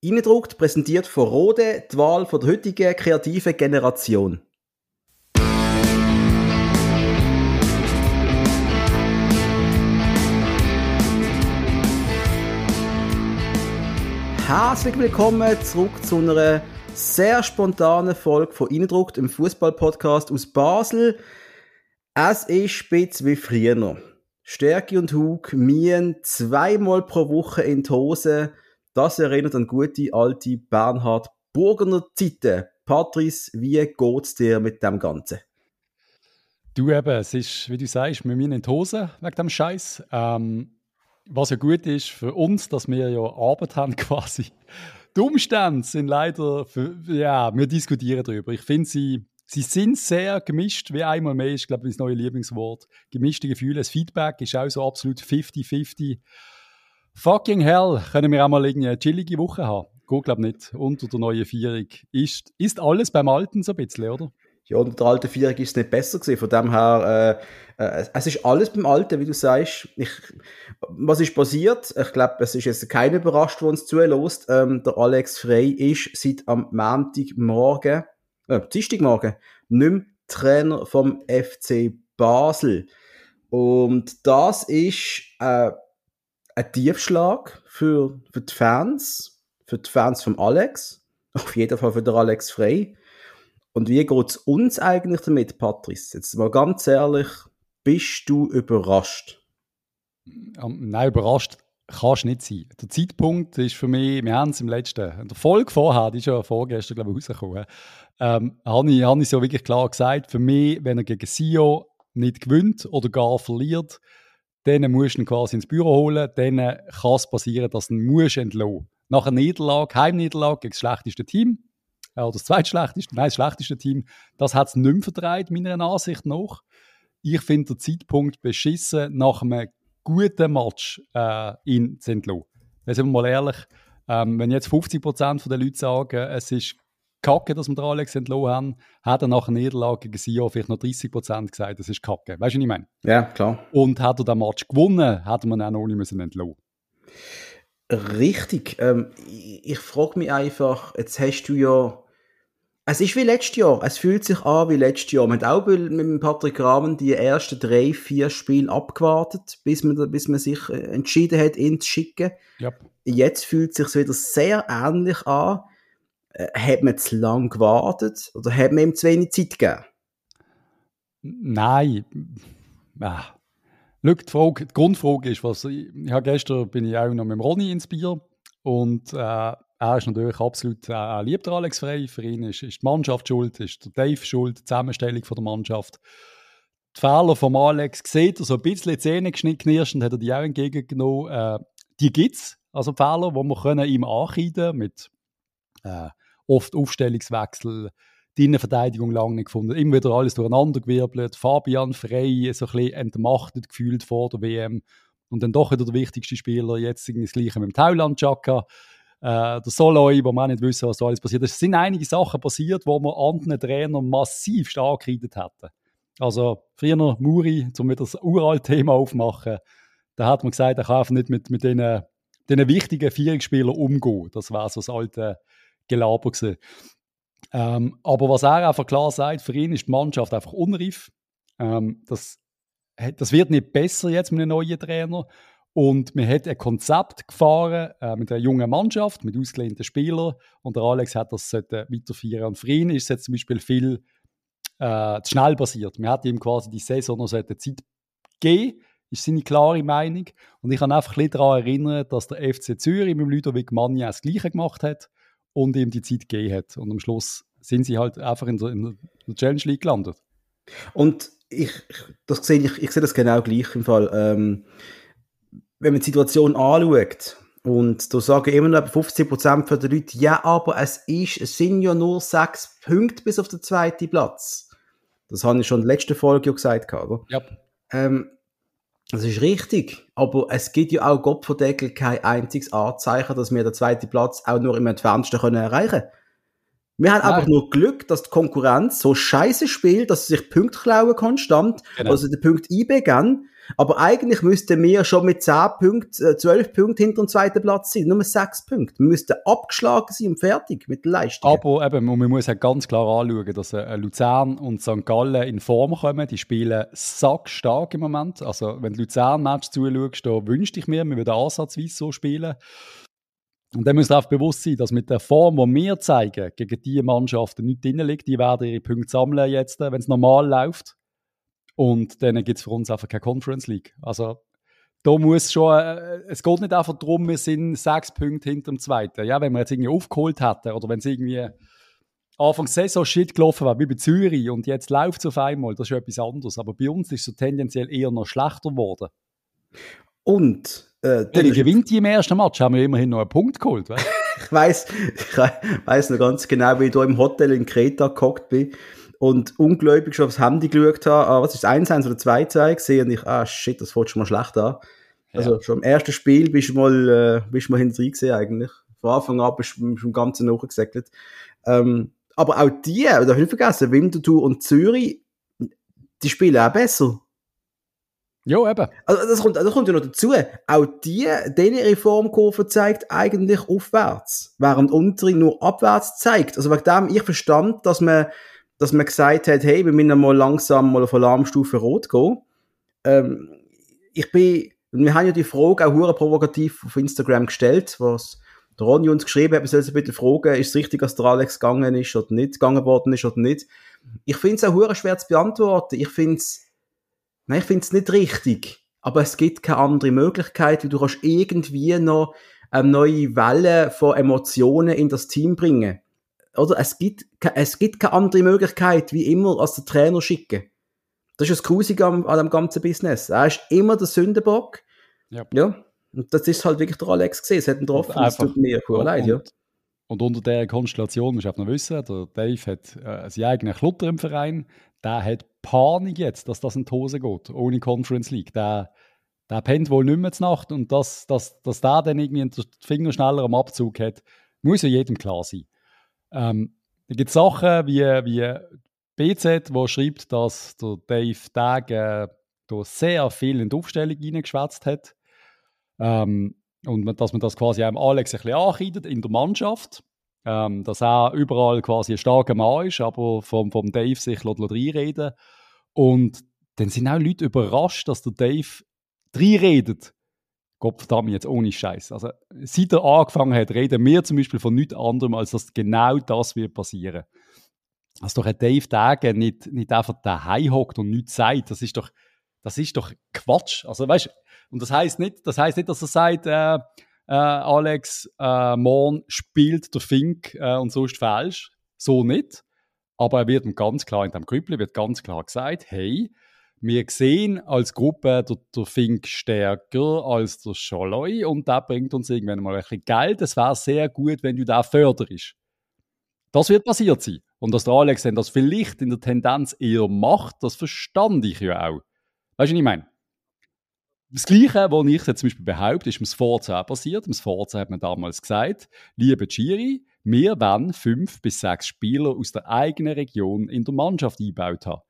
Innendruckt präsentiert von Rode die Wahl der heutigen kreativen Generation. Herzlich willkommen zurück zu einer sehr spontanen Folge von Innendruckt, im Fußball-Podcast aus Basel. Es ist spitz wie früher. Stärke und Hug mien zweimal pro Woche in die Hose. Das erinnert an gute alte Bernhard Burgener Zeiten. Patrice, wie geht's dir mit dem Ganzen? Du eben, es ist, wie du sagst, wir müssen in die Hose wegen dem Scheiß. Ähm, was ja gut ist für uns, dass wir ja Arbeit haben quasi. Die Umstände sind leider, für, ja, wir diskutieren darüber. Ich finde sie Sie sind sehr gemischt, wie einmal mehr ist, glaube ich, mein neues Lieblingswort. Gemischte Gefühle. Das Feedback ist auch so absolut 50-50. Fucking hell, können wir auch mal eine chillige Woche haben? Geht, glaube ich, nicht. Unter der neuen Vierung. Ist, ist alles beim Alten so ein bisschen, oder? Ja, unter der alten Vierung ist es nicht besser gewesen. Von dem her, äh, äh, es ist alles beim Alten, wie du sagst. Ich, was ist passiert? Ich glaube, es ist jetzt keiner überrascht, der uns zulässt. Ähm, der Alex Frey ist seit am Montagmorgen äh, Dienstagmorgen, nicht mehr Trainer vom FC Basel. Und das ist äh, ein Tiefschlag für, für die Fans, für die Fans von Alex, auf jeden Fall für den Alex Frey. Und wie geht es uns eigentlich damit, Patrice? Jetzt mal ganz ehrlich, bist du überrascht? Um, nein, überrascht kannst nicht sein. Der Zeitpunkt ist für mich, wir haben es im letzten, der Folge vorher, die ist ja vorgestern, glaube ich, rausgekommen, ähm, habe ich, ich so wirklich klar gesagt, für mich, wenn er gegen Sio nicht gewinnt oder gar verliert, dann musst du ihn quasi ins Büro holen, dann kann es passieren, dass du ihn musst Nach einer Niederlage, Heimniederlage gegen das schlechteste Team, äh, oder das zweitschlechteste, nein, das schlechteste Team, das hat es nicht mehr verdreht, meiner Ansicht nach. Ich finde den Zeitpunkt beschissen, nach einem guten Match äh, ihn zu entlassen. Sind wir mal ehrlich, ähm, wenn jetzt 50% der Leute sagen, es ist kacke, dass wir den Alex entlassen haben, hat er nach der Niederlage gegen Sion vielleicht noch 30% gesagt, das ist kacke. Weißt du, was ich meine? Ja, klar. Und hat er den Match gewonnen, hätte man auch noch nicht müssen entlassen Richtig. Ähm, ich, ich frage mich einfach, jetzt hast du ja es ist wie letztes Jahr. Es fühlt sich an wie letztes Jahr. Man hat auch mit Patrick Rahmen die ersten drei, vier Spiele abgewartet, bis man, bis man sich äh, entschieden hat, ihn zu schicken. Yep. Jetzt fühlt es sich wieder sehr ähnlich an. Äh, hat man zu lange gewartet oder hat man ihm zu wenig Zeit gegeben? Nein. Ah. Schau, die, Frage, die Grundfrage ist, was ich, habe gestern bin ich auch noch mit Ronny ins Bier und äh, er ist natürlich absolut äh, liebt Alex Frey. Für ihn ist, ist die Mannschaft schuld, ist der Dave schuld, die Zusammenstellung von der Mannschaft. Die Fehler von Alex sieht er so ein bisschen die Zähne und hat er die auch entgegengenommen. Äh, die gibt es, also Fehler, die wir können ihm ankreiden mit äh, oft Aufstellungswechsel, die Innenverteidigung lange nicht gefunden, immer wieder alles durcheinandergewirbelt, Fabian Frey so ein bisschen entmachtet gefühlt vor der WM und dann doch wieder der wichtigste Spieler, jetzt das Gleiche mit dem Thailand Chaka äh, der Soloi, wo man nicht wissen, was da alles passiert ist. Es sind einige Sachen passiert, wo wir anderen Trainern massiv stark geredet hätten. Also früher Muri, um wieder das uralte Thema aufzumachen, da hat man gesagt, er kann einfach nicht mit, mit den, den wichtigen Vierungsspielern umgehen. Das war so das alte Gelaber gewesen. Ähm, aber was er einfach klar sagt, für ihn ist die Mannschaft einfach unreif. Ähm, das, das wird nicht besser jetzt mit einem neuen Trainer. Und man hat ein Konzept gefahren äh, mit einer jungen Mannschaft, mit ausgelehnten Spielern. Und der Alex hat das weiterführen. Und für ihn ist es jetzt zum Beispiel viel äh, zu schnell passiert. Man hat ihm quasi die Saison noch Zeit gegeben, ist seine klare Meinung. Und ich kann einfach ein daran erinnern, dass der FC Zürich mit Ludovic Magna das Gleiche gemacht hat und ihm die Zeit gegeben hat. Und am Schluss sind sie halt einfach in der, in der Challenge League gelandet. Und ich, das sehe ich, ich sehe das genau gleich im Fall. Ähm, wenn man die Situation anschaut, und da sagen immer noch 50% der Leute, ja, aber es, ist, es sind ja nur sechs Punkte bis auf den zweiten Platz. Das habe ich schon in der letzten Folge gesagt, oder? Ja. Ähm, das ist richtig, aber es gibt ja auch Gott verdeckel kein einziges Anzeichen, dass wir den zweiten Platz auch nur im entferntesten können erreichen können. Wir haben Nein. einfach nur Glück, dass die Konkurrenz so scheiße spielt, dass sie sich Punkte klauen konstant, genau. also den Punkt einbegeben Aber eigentlich müssten wir schon mit 10 Punkten, äh, 12 Punkten hinter dem zweiten Platz sein. Nur 6 Punkte. Wir müssten abgeschlagen sein und fertig mit der Leistung. Aber eben, man muss halt ganz klar anschauen, dass äh, Luzern und St. Gallen in Form kommen. Die spielen sackstark im Moment. Also, wenn du Luzern-Match zuschaust, da wünschte ich mir, wir würden ansatzweise so spielen. Und dann muss auch bewusst sein, dass mit der Form, die wir zeigen, gegen diese Mannschaften nicht drin liegt. Die werden ihre Punkte sammeln jetzt, wenn es normal läuft. Und dann gibt es für uns einfach keine Conference League. Also da muss schon, äh, es geht nicht einfach darum, wir sind sechs Punkte hinter dem Zweiten. Ja, wenn wir jetzt irgendwie aufgeholt hätten oder wenn es irgendwie Anfang Saison Shit gelaufen war, wie bei Zürich und jetzt läuft es auf einmal, das ist etwas anderes. Aber bei uns ist es so tendenziell eher noch schlechter geworden. Und äh, Wenn gewinnt im ersten Match, haben wir immerhin noch einen Punkt geholt. ich weiß, ich weiß noch ganz genau, wie ich da im Hotel in Kreta gehockt bin und ungläubig schon aufs Handy geschaut habe, ah, was ist 1-1 oder 2-2 gesehen und ich, ah shit, das fällt schon mal schlecht an. Also ja. schon im ersten Spiel bist du mal, äh, bist du mal hinten gesehen eigentlich. Von Anfang an bist du schon ganz nachgesäckelt. Ähm, aber auch die, darf ich nicht vergessen, Winterthur und Zürich, die spielen auch besser. Ja, eben. Also das kommt, das kommt ja noch dazu. Auch die, diese Reformkurve zeigt eigentlich aufwärts, während unsere nur abwärts zeigt. Also wegen dem, ich verstand, dass man, dass man gesagt hat, hey, wir müssen mal langsam mal auf Alarmstufe Rot gehen. Ähm, ich bin, wir haben ja die Frage auch hure provokativ auf Instagram gestellt, was der Ronny uns geschrieben hat, wir sollen bitte fragen, ist es richtig, dass der Alex gegangen ist oder nicht, gegangen worden ist oder nicht. Ich finde es auch hure schwer zu beantworten. Ich finde es, Nein, ich finde es nicht richtig. Aber es gibt keine andere Möglichkeit, wie du kannst irgendwie noch eine neue Welle von Emotionen in das Team bringen. Oder es gibt, es gibt keine andere Möglichkeit, wie immer als der Trainer schicken. Das ist das Grusige an, an dem ganzen Business. Er ist immer der Sündenbock. Ja. ja. Und das ist halt wirklich der Alex gesehen. Es hat ihn getroffen. Das tut mir und, leid, ja. Und unter der Konstellation musst du auch noch wissen, der Dave hat äh, seinen eigenen Klutter im Verein der hat Panik jetzt, dass das in die Hose geht, ohne Conference League. Der, der pennt wohl nicht mehr zur Nacht und dass, dass, dass der dann irgendwie den Finger schneller am Abzug hat, muss ja jedem klar sein. Ähm, da gibt es Sachen wie, wie BZ, wo schreibt, dass der Dave Tag äh, sehr viel in die Aufstellung reingeschwätzt hat. Ähm, und dass man das quasi einem Alex ein bisschen anreitet in der Mannschaft ähm, dass er überall quasi ein starker Mann ist, aber vom, vom Dave sich reinreden Und dann sind auch Leute überrascht, dass der Dave reinredet. Gott verdammt, jetzt ohne Scheiß. Also, seit er angefangen hat, reden wir zum Beispiel von nichts anderem, als dass genau das wird passieren. Dass doch ein Dave Dage nicht, nicht einfach daheim hockt und nichts sagt, das ist doch, das ist doch Quatsch. Also, weißt und das heißt nicht, das nicht, dass er sagt, äh, äh, Alex, äh, morgen spielt der Fink äh, und so ist falsch. So nicht. Aber er wird ganz klar, in dem Grüppli wird ganz klar gesagt, hey, wir sehen als Gruppe der, der Fink stärker als der Scholoi und der bringt uns irgendwann mal ein bisschen Geld. Es wäre sehr gut, wenn du da förderst. Das wird passiert sein. Und dass der Alex dann das vielleicht in der Tendenz eher macht, das verstand ich ja auch. Weißt du, was ich meine? Das Gleiche, was ich jetzt zum Beispiel behaupte, ist im Sforza passiert. Im Sforza hat man damals gesagt, liebe Giri, wir wollen fünf bis sechs Spieler aus der eigenen Region in der Mannschaft eingebaut haben.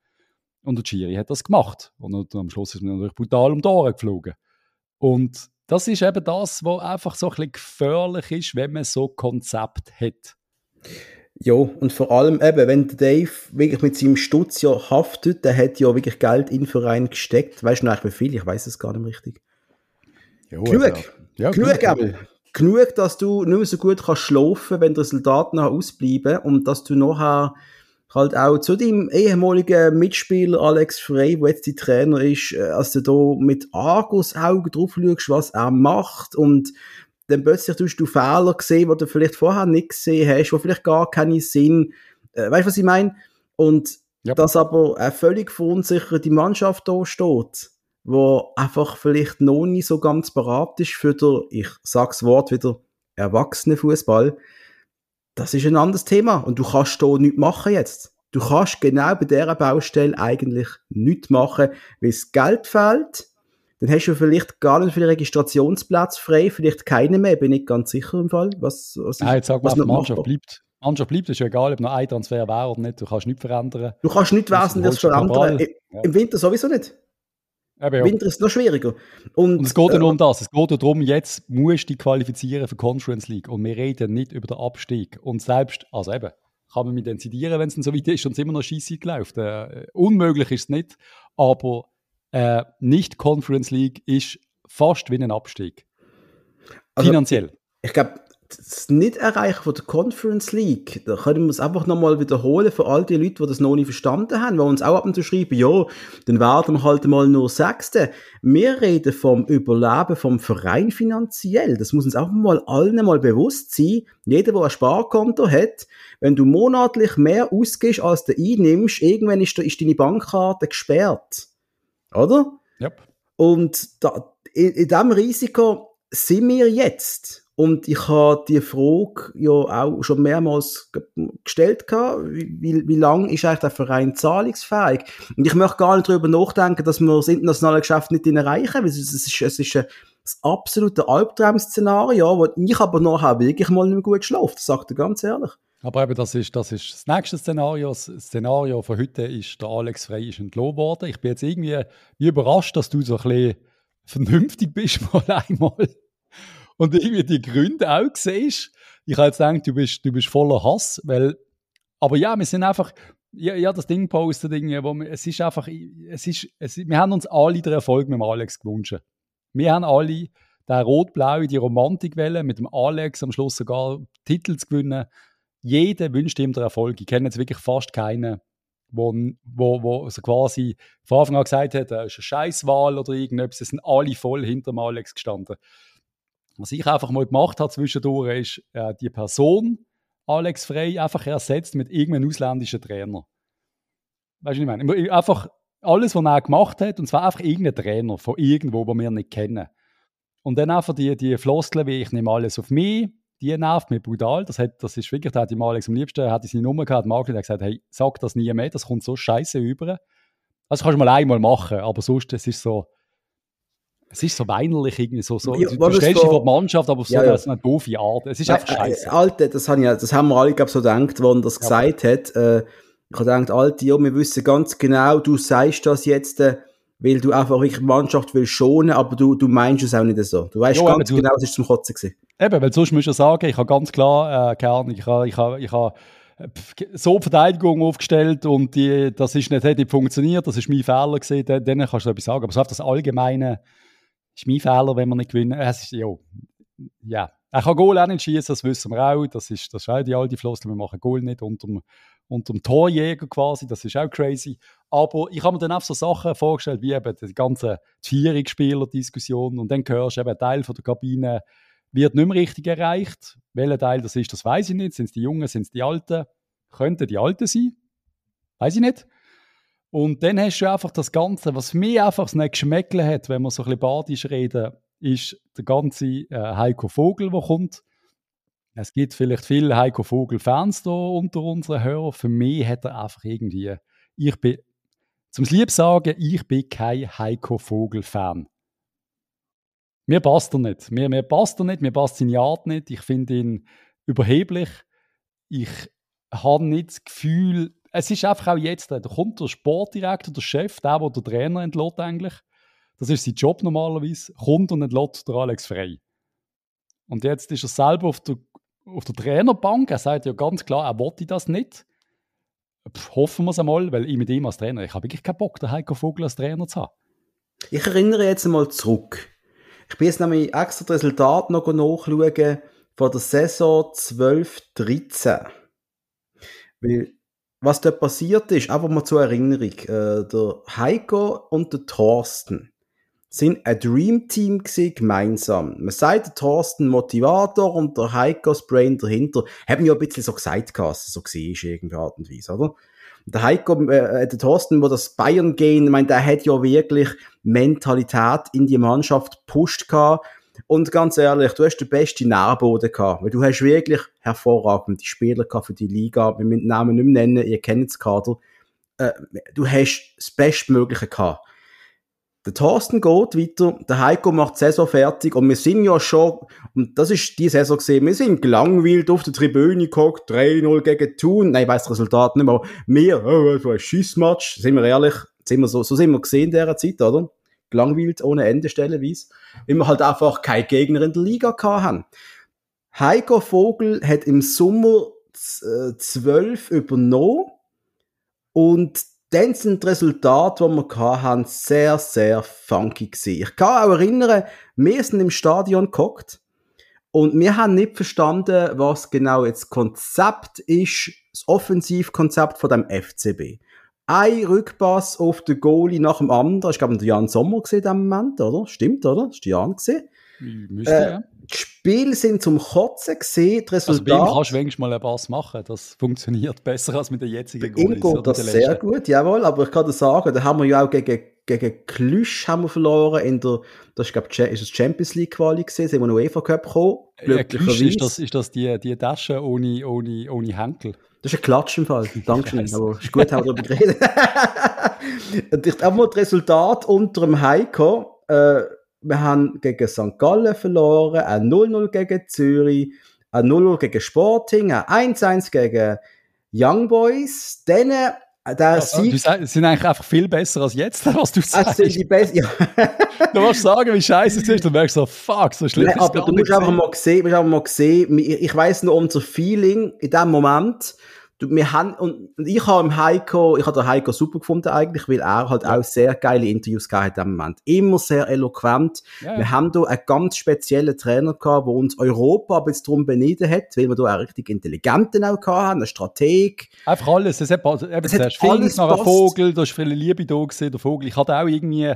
Und der Giri hat das gemacht. Und am Schluss ist man natürlich brutal um die Ohren geflogen. Und das ist eben das, was einfach so ein bisschen gefährlich ist, wenn man so ein Konzept hat. Ja, und vor allem eben, wenn Dave wirklich mit seinem Stutz ja haftet, der hat ja wirklich Geld in den Verein gesteckt. Weißt du noch wie viel? Ich weiß es gar nicht mehr richtig. Jo, genug, also, ja, genug, genug, genug, dass du nicht mehr so gut kannst schlafen, wenn die Resultate nachher ausbleiben und dass du nachher halt auch zu deinem ehemaligen Mitspieler Alex Frey, der jetzt die Trainer ist, äh, als du da mit Argus-Augen drauf schaust, was er macht und dann plötzlich tust du Fehler gesehen, die du vielleicht vorher nicht gesehen hast, die vielleicht gar keinen Sinn, äh, weißt du, was ich meine? Und ja. dass aber eine völlig verunsicherte Mannschaft da steht, wo einfach vielleicht noch nicht so ganz parat ist für den, ich sag's Wort wieder, erwachsene Fußball. Das ist ein anderes Thema und du kannst da nichts machen jetzt. Du kannst genau bei dieser Baustelle eigentlich nichts machen, weil es Geld fehlt, dann hast du vielleicht gar nicht viele Registrationsplätze frei, vielleicht keine mehr, bin ich ganz sicher im Fall. Was, was Nein, jetzt sag mal, die Mannschaft bleibt. Mannschaft bleibt, ist ja egal, ob noch ein Transfer wäre oder nicht, du kannst nichts verändern. Du kannst nichts wesentliches verändern, ja. im Winter sowieso nicht. Eben, ja. Winter ist noch schwieriger. Und, und es geht ja nur um das. Es geht darum, jetzt musst du dich qualifizieren für Conference League. Und wir reden nicht über den Abstieg. Und selbst, also eben, kann man mit denzidieren, wenn es dann so weit ist und es immer noch Scheisse läuft. Äh, unmöglich ist es nicht. Aber äh, nicht Conference League ist fast wie ein Abstieg. Also, Finanziell. Ich glaube, das Nicht-Erreichen von der Conference League, da können wir es einfach nochmal wiederholen für all die Leute, die das noch nicht verstanden haben, die uns auch ab und zu schreiben, ja, dann werden wir halt mal nur Sechste. Wir reden vom Überleben vom Verein finanziell. Das muss uns auch mal allen mal bewusst sein. Jeder, der ein Sparkonto hat, wenn du monatlich mehr ausgehst, als du einnimmst, irgendwann ist, ist deine Bankkarte gesperrt. Oder? Yep. Und da, in, in diesem Risiko sind wir jetzt. Und ich habe die Frage ja auch schon mehrmals gestellt wie, wie, wie lange ist eigentlich der Verein zahlungsfähig? Und ich möchte gar nicht darüber nachdenken, dass wir das internationale Geschäft nicht erreichen, weil es ist, es ist ein, das absolute Albtraum-Szenario, wo ich aber nachher wirklich mal nicht mehr gut schlafe, das sagt er ganz ehrlich. Aber eben, das ist, das ist das nächste Szenario. Das Szenario von heute ist, der Alex Frey ist entlohnt worden. Ich bin jetzt irgendwie wie überrascht, dass du so ein bisschen vernünftig bist, mal einmal und irgendwie die Gründe auch siehst. Ich habe jetzt gedacht, du bist, du bist voller Hass, weil, aber ja, wir sind einfach, ja, ja das Ding postet irgendwie, wo wir, es ist einfach, es ist, es, wir haben uns alle den Erfolg mit dem Alex gewünscht. Wir haben alle der rot-blaue, die Romantik wählen, mit dem Alex am Schluss sogar Titel zu gewinnen. Jeder wünscht ihm den Erfolg. Ich kenne jetzt wirklich fast keinen, wo, wo, wo also quasi von Anfang an gesagt hat, er ist eine Scheißwahl oder irgendetwas. Es sind alle voll hinter dem Alex gestanden. Was ich einfach mal gemacht habe zwischendurch, ist äh, die Person, Alex Frey, einfach ersetzt mit irgendeinem ausländischen Trainer. Weißt du, was ich meine? Einfach alles, was er gemacht hat, und zwar einfach irgendein Trainer von irgendwo, wo wir nicht kennen. Und dann einfach die, die Floskeln wie ich nehme alles auf mich, die nervt mich brutal. Das, hat, das ist wirklich, da hat die Alex am liebsten, hat seine Nummer gehabt, Mark hat gesagt, hey, sag das nie mehr, das kommt so scheiße über. Das kannst du mal einmal machen, aber sonst, es ist so, es ist so weinerlich irgendwie so. so ja, du stellst dich vor die Mannschaft, aber auf so ja, eine doofe Art. Es ist einfach scheiße. Äh, Alte, das, haben ja, das haben wir alle, glaube so gedacht, wo er das gesagt hat. Äh, ich habe gedacht, Alte, ja, wir wissen ganz genau, du sagst das jetzt, äh, weil du einfach wirklich die Mannschaft willst schonen, aber du, du meinst es auch nicht so. Du weißt ganz genau, es ist zum Kotzen gewesen. Eben, weil sonst musst du sagen, ich habe ganz klar, äh, keine Ahnung, ich habe, ich habe, ich habe so Verteidigung aufgestellt und die, das ist nicht, hat nicht funktioniert, das ist mein Fehler gewesen, dann kannst du etwas sagen. Aber so auf das allgemeine, ist mein Fehler, wenn wir nicht gewinnen. Es ist, ja, ja. Er kann Goal auch nicht schießen, das wissen wir auch. Das ist, das ist auch die alte Floskel, wir machen Goal nicht unter dem, Torjäger quasi, das ist auch crazy. Aber ich habe mir dann auch so Sachen vorgestellt, wie eben die ganze Vierungsspieler-Diskussion und dann hörst du eben, ein Teil von der Kabine wird nicht mehr richtig erreicht. Welcher Teil das ist, das weiß ich nicht. Sind es die Jungen, sind es die Alten? Könnten die Alten sein? Weiß ich nicht. Und dann hast du einfach das Ganze, was mir einfach nicht geschmeckt hat, wenn wir so ein bisschen badisch reden, ist der ganze äh, Heiko Vogel, der kommt. Es gibt vielleicht viele Heiko Vogel-Fans da unter unseren Hörern. Für mich hat er einfach irgendwie, ich bin, zum Lieb sagen, ich bin kein Heiko Vogel-Fan. Mir passt er nicht. Mir, mir passt er nicht, mir passt seine Art nicht. Ich finde ihn überheblich. Ich habe nicht das Gefühl, es ist einfach auch jetzt, da kommt der Sportdirektor, der Chef, der, der der Trainer entlässt eigentlich, das ist sein Job normalerweise, kommt und entlässt der Alex frei. Und jetzt ist er selber auf der, auf der Trainerbank, er sagt ja ganz klar, er wollte das nicht. Pff, hoffen wir es einmal, weil ich mit ihm als Trainer, ich habe wirklich keinen Bock, den Heiko Vogel als Trainer zu haben. Ich erinnere jetzt einmal zurück. Ich bin jetzt nämlich extra das Resultat noch nachschauen von der Saison 12-13. Weil was da passiert ist, einfach mal zur Erinnerung, äh, der Heiko und der Thorsten sind ein Dream Team gemeinsam. Man sagt, der Thorsten Motivator und der Heiko das Brain dahinter. Haben ja ein bisschen so gesagt, dass es so war, irgendwie Art und Weise, oder? der Heiko, äh, der Thorsten, wo das Bayern gehen, ich meine, der hat ja wirklich Mentalität in die Mannschaft gepusht gehabt und ganz ehrlich, du hast den besten Nährboden gehabt, weil du hast wirklich hervorragende Spieler gehabt für die Liga. Wir müssen den Namen nicht mehr nennen, ihr kennt das Kader. Äh, du hast das Bestmögliche gehabt. Der Thorsten geht weiter, der Heiko macht die Saison fertig und wir sind ja schon, und das ist die Saison gesehen, wir sind gelangweilt auf der Tribüne geguckt, 3-0 gegen Thun, nein, ich weiss das Resultat nicht mehr, wir, oh, so ein Schissmatch, sind wir ehrlich, sind wir so, so sind wir gesehen in dieser Zeit, oder? Gelangweilt ohne Ende stellenweise, weil wir halt einfach keine Gegner in der Liga hatten. Heiko Vogel hat im Sommer 12 äh, übernommen und dann sind die Resultate, die wir hatten, sehr, sehr funky gewesen. Ich kann auch erinnern, wir sind im Stadion geguckt und wir haben nicht verstanden, was genau jetzt das Konzept ist, das Offensivkonzept von dem FCB. Ein Rückpass auf den Goalie nach dem anderen. Ich glaube, der Jan Sommer gesehen in dem Moment, oder? Stimmt, oder? Das ist Jan gesehen. Müsste, äh, ja. Die Spiele sind zum Kotzen gesehen. Die Resultate. Also bei ihm kannst du wenigstens mal einen Pass machen. Das funktioniert besser als mit der jetzigen Goalies. Ihm geht das sehr gut, jawohl. Aber ich kann dir sagen, da haben wir ja auch gegen, gegen Klüsch haben wir verloren. In der, das ist, glaube ich, ist das Champions League Quali gesehen. Sind wir noch UEFA Cup gekommen. Ja, Klüsch, ist das, ist das die, die Tasche ohne, ohne, ohne Henkel? Das ist ein Klatsch im Fall. Dankeschön. Aber ist gut, haben wir darüber geredet. ich habe mal das Resultat unter dem Heiko. Äh, wir haben gegen St. Gallen verloren, ein 0-0 gegen Zürich, ein 0-0 gegen Sporting, ein 1-1 gegen Young Boys. Dann der also, Sieg, du sind eigentlich einfach viel besser als jetzt, was du sagst. Sind die Best ja. du musst sagen, wie scheiße es ist, dann merkst du so, fuck, so schlimm Nein, Aber du musst einfach mal sehen, musst einfach mal sehen, ich, ich weiss nur unser Feeling in dem Moment, du, wir haben, und, und ich habe im Heiko, ich habe den Heiko super gefunden eigentlich, weil er halt ja. auch sehr geile Interviews gehabt hat dem Moment. Immer sehr eloquent. Ja. Wir haben da einen ganz speziellen Trainer gehabt, der uns Europa ein bisschen darum beneden hat, weil wir da auch richtig intelligenten auch gehabt haben, einen Strateg. Einfach alles. Es hat, eben, es hat alles nach einem Vogel, da ist viele Liebe da gesehen, der Vogel. Ich hatte auch irgendwie,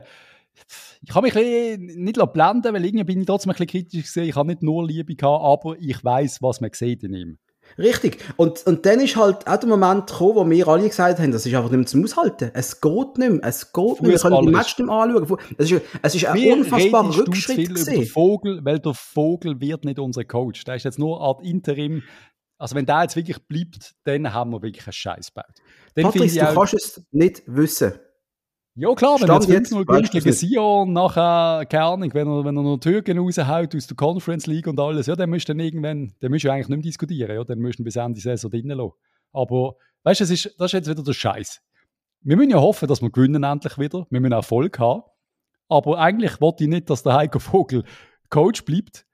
ich habe mich nicht blenden weil irgendwie bin ich trotzdem ein bisschen kritisch gesehen. Ich habe nicht nur Liebe gehabt, aber ich weiß, was man sieht in ihm. Richtig. Und, und dann ist halt auch der Moment gekommen, wo wir alle gesagt haben, das ist einfach nicht mehr zum Aushalten. Es geht nicht mehr. Es geht nicht mehr. Wir können die Match nicht mehr anschauen. Es ist, es ist ein unfassbarer Rückschritt viel über den Vogel, weil der Vogel wird nicht unser Coach. Der ist jetzt nur Art Interim. Also wenn der jetzt wirklich bleibt, dann haben wir wirklich einen Scheiß gebaut. Patrick, du kannst es nicht wissen. Ja, klar, wenn Stand jetzt 5-0 gewinnt gegen Sion, nachher, keine Ahnung, wenn er, wenn er noch Türken raushaut aus der Conference League und alles, ja, dann müsst dann irgendwann, dann musst du eigentlich nicht mehr diskutieren, ja, dann müsst du bis Ende Saison drinnen lassen. Aber, weißt du, das ist, das ist jetzt wieder der Scheiß. Wir müssen ja hoffen, dass wir gewinnen endlich wieder, wir müssen Erfolg haben, aber eigentlich wollte ich nicht, dass der Heiko Vogel Coach bleibt.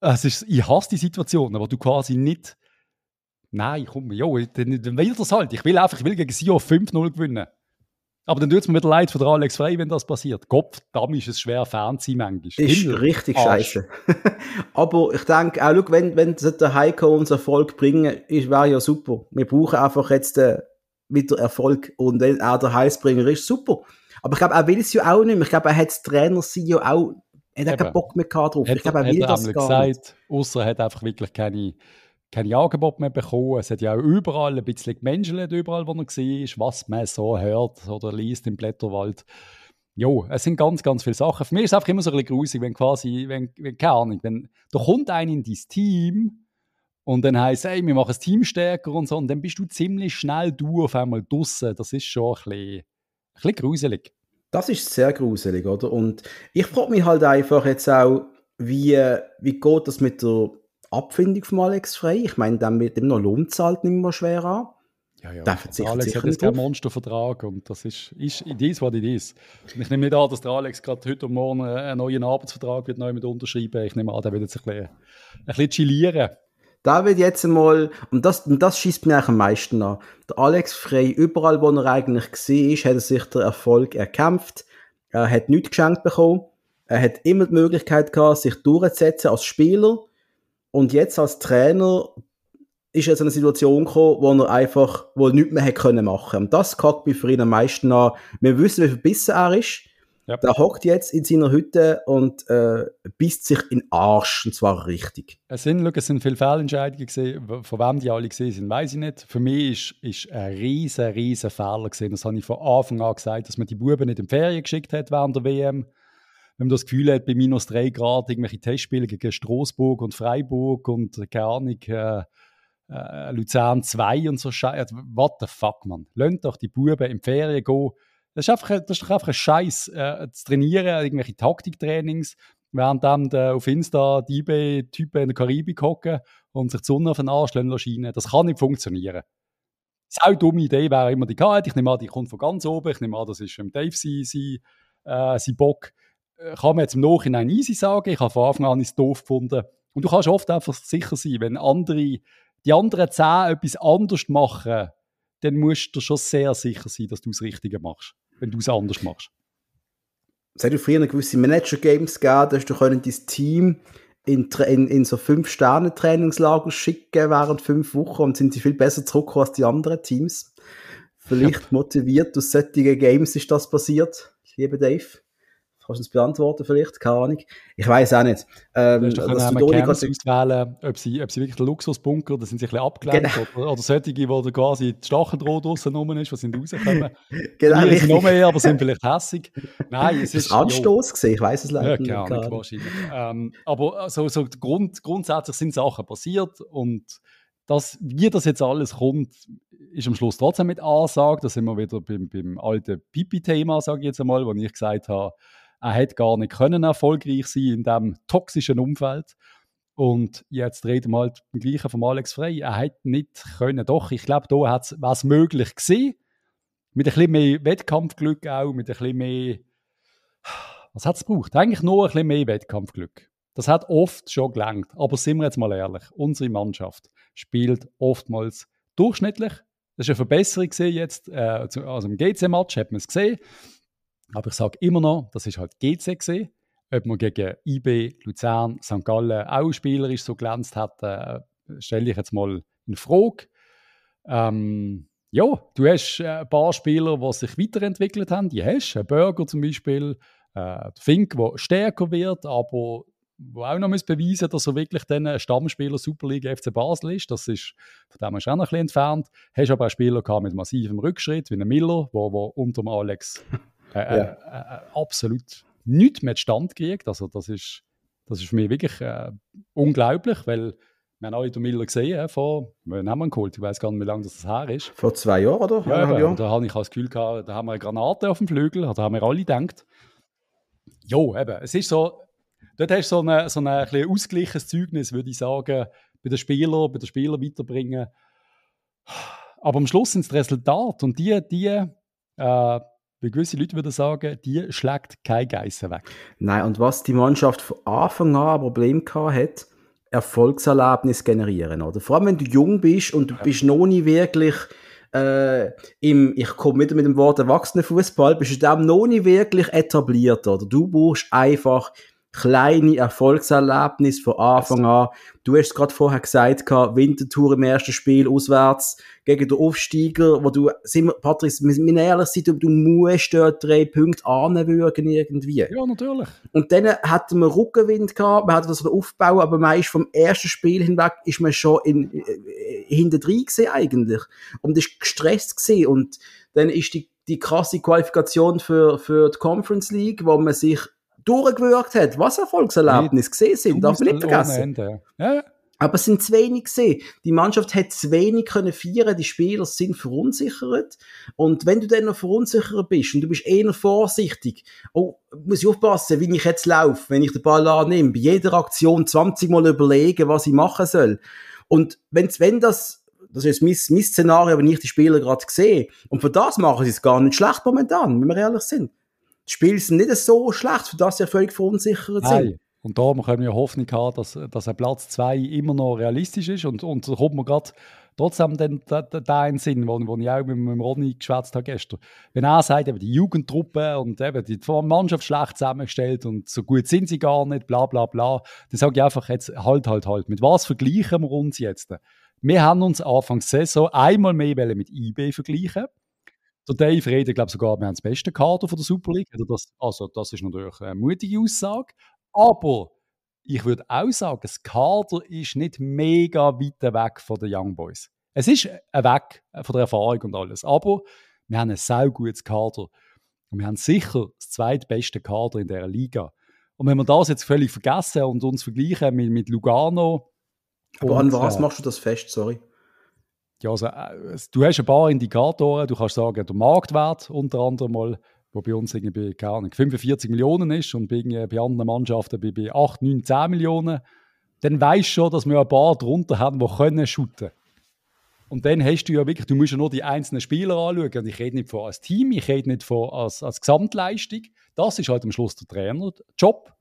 Es ist, ich hasse die Situation, aber du quasi nicht, nein, komm, ja, dann, dann will das halt. Ich will einfach, ich will gegen Sion 5-0 gewinnen. Aber dann tut es mir wieder leid für den Alex Frey, wenn das passiert. Gott, da ist es schwer, sein manchmal. Ist Himmel, richtig scheiße. Aber ich denke, auch schau, wenn, wenn der Heiko uns Erfolg bringen, wäre ja super. Wir brauchen einfach jetzt äh, wieder Erfolg. Und wenn er der Heißbringer ist, super. Aber ich glaube, er will es ja auch nicht mehr. Ich glaube, er hat das Trainer ja auch, er hat keinen Bock mehr drauf. Hat, ich glaube, er will das gar gesagt, nicht. Außer er hat einfach wirklich keine keine Angebote mehr bekommen. Es hat ja auch überall ein bisschen gemenschelt, überall, wo er war, was man so hört oder liest im Blätterwald. Jo, es sind ganz, ganz viele Sachen. Für mich ist es einfach immer so ein bisschen grusig, wenn quasi, wenn, wenn keine Ahnung, wenn da kommt einer in dein Team und dann heisst, hey, wir machen das Team stärker und so, und dann bist du ziemlich schnell du auf einmal draussen. Das ist schon ein bisschen, ein bisschen gruselig. Das ist sehr gruselig, oder? Und ich frage mich halt einfach jetzt auch, wie, wie geht das mit der Abfindung von Alex Frey. Ich meine, dann wird ihm noch Lohn zahlt nicht mehr schwer an. Ja, ja. Der Alex hat jetzt keinen Monstervertrag und das ist, ist it is what it is. Ich nehme nicht an, dass der Alex gerade heute und morgen einen neuen Arbeitsvertrag wird neu mit unterschreiben. Ich nehme an, der wird jetzt ein bisschen, ein bisschen chillieren. Da wird jetzt einmal, und das, und das schießt mir eigentlich am meisten an. Der Alex Frey, überall wo er eigentlich war, hat er sich den Erfolg erkämpft. Er hat nichts geschenkt bekommen. Er hat immer die Möglichkeit gehabt, sich durchzusetzen als Spieler und jetzt als Trainer ist er in eine Situation gekommen, wo er einfach wo er nichts mehr hätte können machen Und das kackt mich für ihn am meisten an. Wir wissen, wie verbissen er ist. Ja. Der hockt jetzt in seiner Hütte und äh, bisst sich in den Arsch, und zwar richtig. Es sind, look, es sind viele Fehlentscheidungen gesehen. Von wem die alle gesehen sind, weiß ich nicht. Für mich ist, ist ein riesen, riesen Fehler gesehen. Das habe ich von Anfang an gesagt, dass man die Buben nicht in Ferien geschickt hat während der WM wenn man das Gefühl hat, bei minus drei Grad irgendwelche Testspiele gegen Straßburg und Freiburg und keine Ahnung, äh, äh, Luzern 2 und so Scheiße. What the fuck, man? Lasst doch die Buben in die Ferien gehen. Das ist, einfach, das ist doch einfach ein Scheiß äh, zu trainieren, irgendwelche Taktiktrainings, während dann auf Insta die IB-Typen in der Karibik hocken und sich die Sonne auf den Arsch scheinen. Das kann nicht funktionieren. Eine dumme Idee wäre immer die Karte. Ich nehme an, die kommt von ganz oben. Ich nehme an, das ist im Dave sein, sein äh, sein Bock, äh, kann man jetzt im Nachhinein easy sagen. Ich habe von Anfang an es doof gefunden. Und du kannst oft einfach sicher sein, wenn andere, die anderen zehn etwas anders machen, dann musst du schon sehr sicher sein, dass du das Richtige machst, wenn du es anders machst. Es hat ja früher gewisse Manager-Games gegeben, dass du dein Team in, in, in so fünf Sterne Trainingslager schicken während fünf Wochen und sind sie viel besser zurückgekommen als die anderen Teams. Vielleicht ja. motiviert durch solche Games ist das passiert, liebe Dave. Kannst du es beantworten vielleicht? Keine Ahnung. Ich weiß auch nicht. Ähm, du hast doch können auswählen, ob sie, ob sie wirklich den Luxusbunker, da sind sie ein bisschen abgelenkt, genau. oder, oder solche, wo da quasi die Stacheldraht draussen rum ist, was sind rausgekommen. genau. Die sind noch mehr, aber sind vielleicht hässig. Nein, es ist... Anstoß gesehen, ich weiß es leider ja, nicht. Nicht wahrscheinlich. Ähm, aber so, so Grund, grundsätzlich sind Sachen passiert und das, wie das jetzt alles kommt, ist am Schluss trotzdem mit Ansage. Da sind wir wieder beim, beim alten Pipi-Thema, sage ich jetzt einmal, wo ich gesagt habe, er hätte gar nicht können erfolgreich sein in diesem toxischen Umfeld. Und jetzt reden wir halt beim Gleichen von Alex Frey. Er hätte nicht können. Doch, ich glaube, da war es möglich gewesen. Mit ein bisschen mehr Wettkampfglück auch, mit ein bisschen mehr. Was hat es gebraucht? Eigentlich nur ein bisschen mehr Wettkampfglück. Das hat oft schon gelangt. Aber sind wir jetzt mal ehrlich, unsere Mannschaft spielt oftmals durchschnittlich. Das ist eine Verbesserung jetzt. Äh, also im GC-Match hat man es gesehen. Aber ich sage immer noch, das ist halt GC gesehen. Ob man gegen IB, Luzern, St. Gallen auch spielerisch so glänzt hat, äh, stelle ich jetzt mal in Frage. Ähm, ja, du hast äh, ein paar Spieler, die sich weiterentwickelt haben. Die hast du. Burger zum Beispiel, äh, Fink, der stärker wird, aber wo auch noch muss beweisen dass er wirklich dann ein Stammspieler Superliga FC Basel ist. Das ist von dem auch noch ein entfernt. Hast aber auch Spieler mit massivem Rückschritt, wie ein Miller, wo unter dem Alex äh, ja. äh, äh, absolut nichts mehr Stand gekriegt. Also das ist, das ist für mich wirklich äh, unglaublich, weil wir haben alle den Miller gesehen, äh, vor, wir haben ihn geholt, ich weiß gar nicht, wie lange das her ist. Vor zwei Jahren, oder? Ja, ja, ja. da habe ich das Gefühl gehabt, da haben wir eine Granate auf dem Flügel, da haben wir alle gedacht. Jo, eben, es ist so, dort hast du so ein so eine, ein ausgleichenes Zeugnis, würde ich sagen, bei den Spielern, bei den Spielern weiterbringen. Aber am Schluss sind es Resultate und die, die äh, weil gewisse Leute würden sagen, die schlägt kein Geissen weg. Nein, und was die Mannschaft von Anfang an ein Problem hat, Erfolgserlebnis generieren, oder? Vor allem, wenn du jung bist und du ja. bist noch nie wirklich äh, im, ich komme wieder mit dem Wort Erwachsenenfußball, bist du dem noch nie wirklich etabliert, oder? Du brauchst einfach kleine Erfolgserlebnisse von Anfang an. Du hast es gerade vorher gesagt, Wintertour im ersten Spiel auswärts gegen den Aufsteiger, wo du, sind wir, Patrick, wir sind ehrlich sein, du, musst dort drei Punkte anwürgen irgendwie. Ja, natürlich. Und dann hatten wir Rückenwind gehabt, man hat das Aufbau, aber meist vom ersten Spiel hinweg ist man schon in, äh, hinter drin gesehen eigentlich. Und ist gestresst gesehen und dann ist die die krasse Qualifikation für, für die Conference League, wo man sich durchgewirkt hat, was Erfolgserlebnisse gesehen sind, darf man nicht vergessen. Ja. Aber es sind zu wenig gesehen. Die Mannschaft hat zu wenig können feiern, die Spieler sind verunsichert. Und wenn du dann noch verunsichert bist und du bist eher vorsichtig, oh, muss ich aufpassen, wie ich jetzt laufe, wenn ich den Ball annehme, bei jeder Aktion 20 Mal überlegen, was ich machen soll. Und wenn's, wenn das das ist mein, mein Szenario, wenn ich die Spieler gerade sehe. Und für das machen sie es gar nicht schlecht momentan, wenn wir ehrlich sind. Sind nicht so schlecht, für das sie völlig verunsichert Nein. sind. Und da können wir Hoffnung haben, dass, dass ein Platz 2 immer noch realistisch ist. Und, und da kommt man gerade trotzdem den, den, den, den Sinn, wo, wo ich auch mit, mit Ronny geschwätzt habe gestern. Wenn er sagt, eben die Jugendtruppe und eben die Mannschaft schlecht zusammengestellt und so gut sind sie gar nicht, bla bla bla, dann sage ich einfach jetzt, halt, halt, halt. Mit was vergleichen wir uns jetzt? Wir haben uns Anfang Saison einmal mehr mit IB vergleichen der Dave redet, glaube sogar, wir haben das beste Kader von der Super League. Also das, also das ist natürlich eine mutige Aussage. Aber ich würde auch sagen, das Kader ist nicht mega weit weg von den Young Boys. Es ist ein Weg von der Erfahrung und alles. Aber wir haben ein sehr gutes Kader. Und wir haben sicher das zweitbeste Kader in dieser Liga. Und wenn wir das jetzt völlig vergessen und uns vergleichen mit, mit Lugano. Aber an was äh, machst du das fest, sorry? Ja, also, äh, du hast ein paar Indikatoren. Du kannst sagen, der Marktwert unter anderem mal, wo bei uns irgendwie, keine Ahnung, 45 Millionen ist und bei, bei anderen Mannschaften bei, bei 8, 9, 10 Millionen. Dann weißt du schon, dass wir ein paar drunter haben, die können shooten. Und dann hast du ja wirklich, du musst ja nur die einzelnen Spieler anschauen. Und ich rede nicht von als Team, ich rede nicht von als, als Gesamtleistung. Das ist halt am Schluss der Trainer-Job.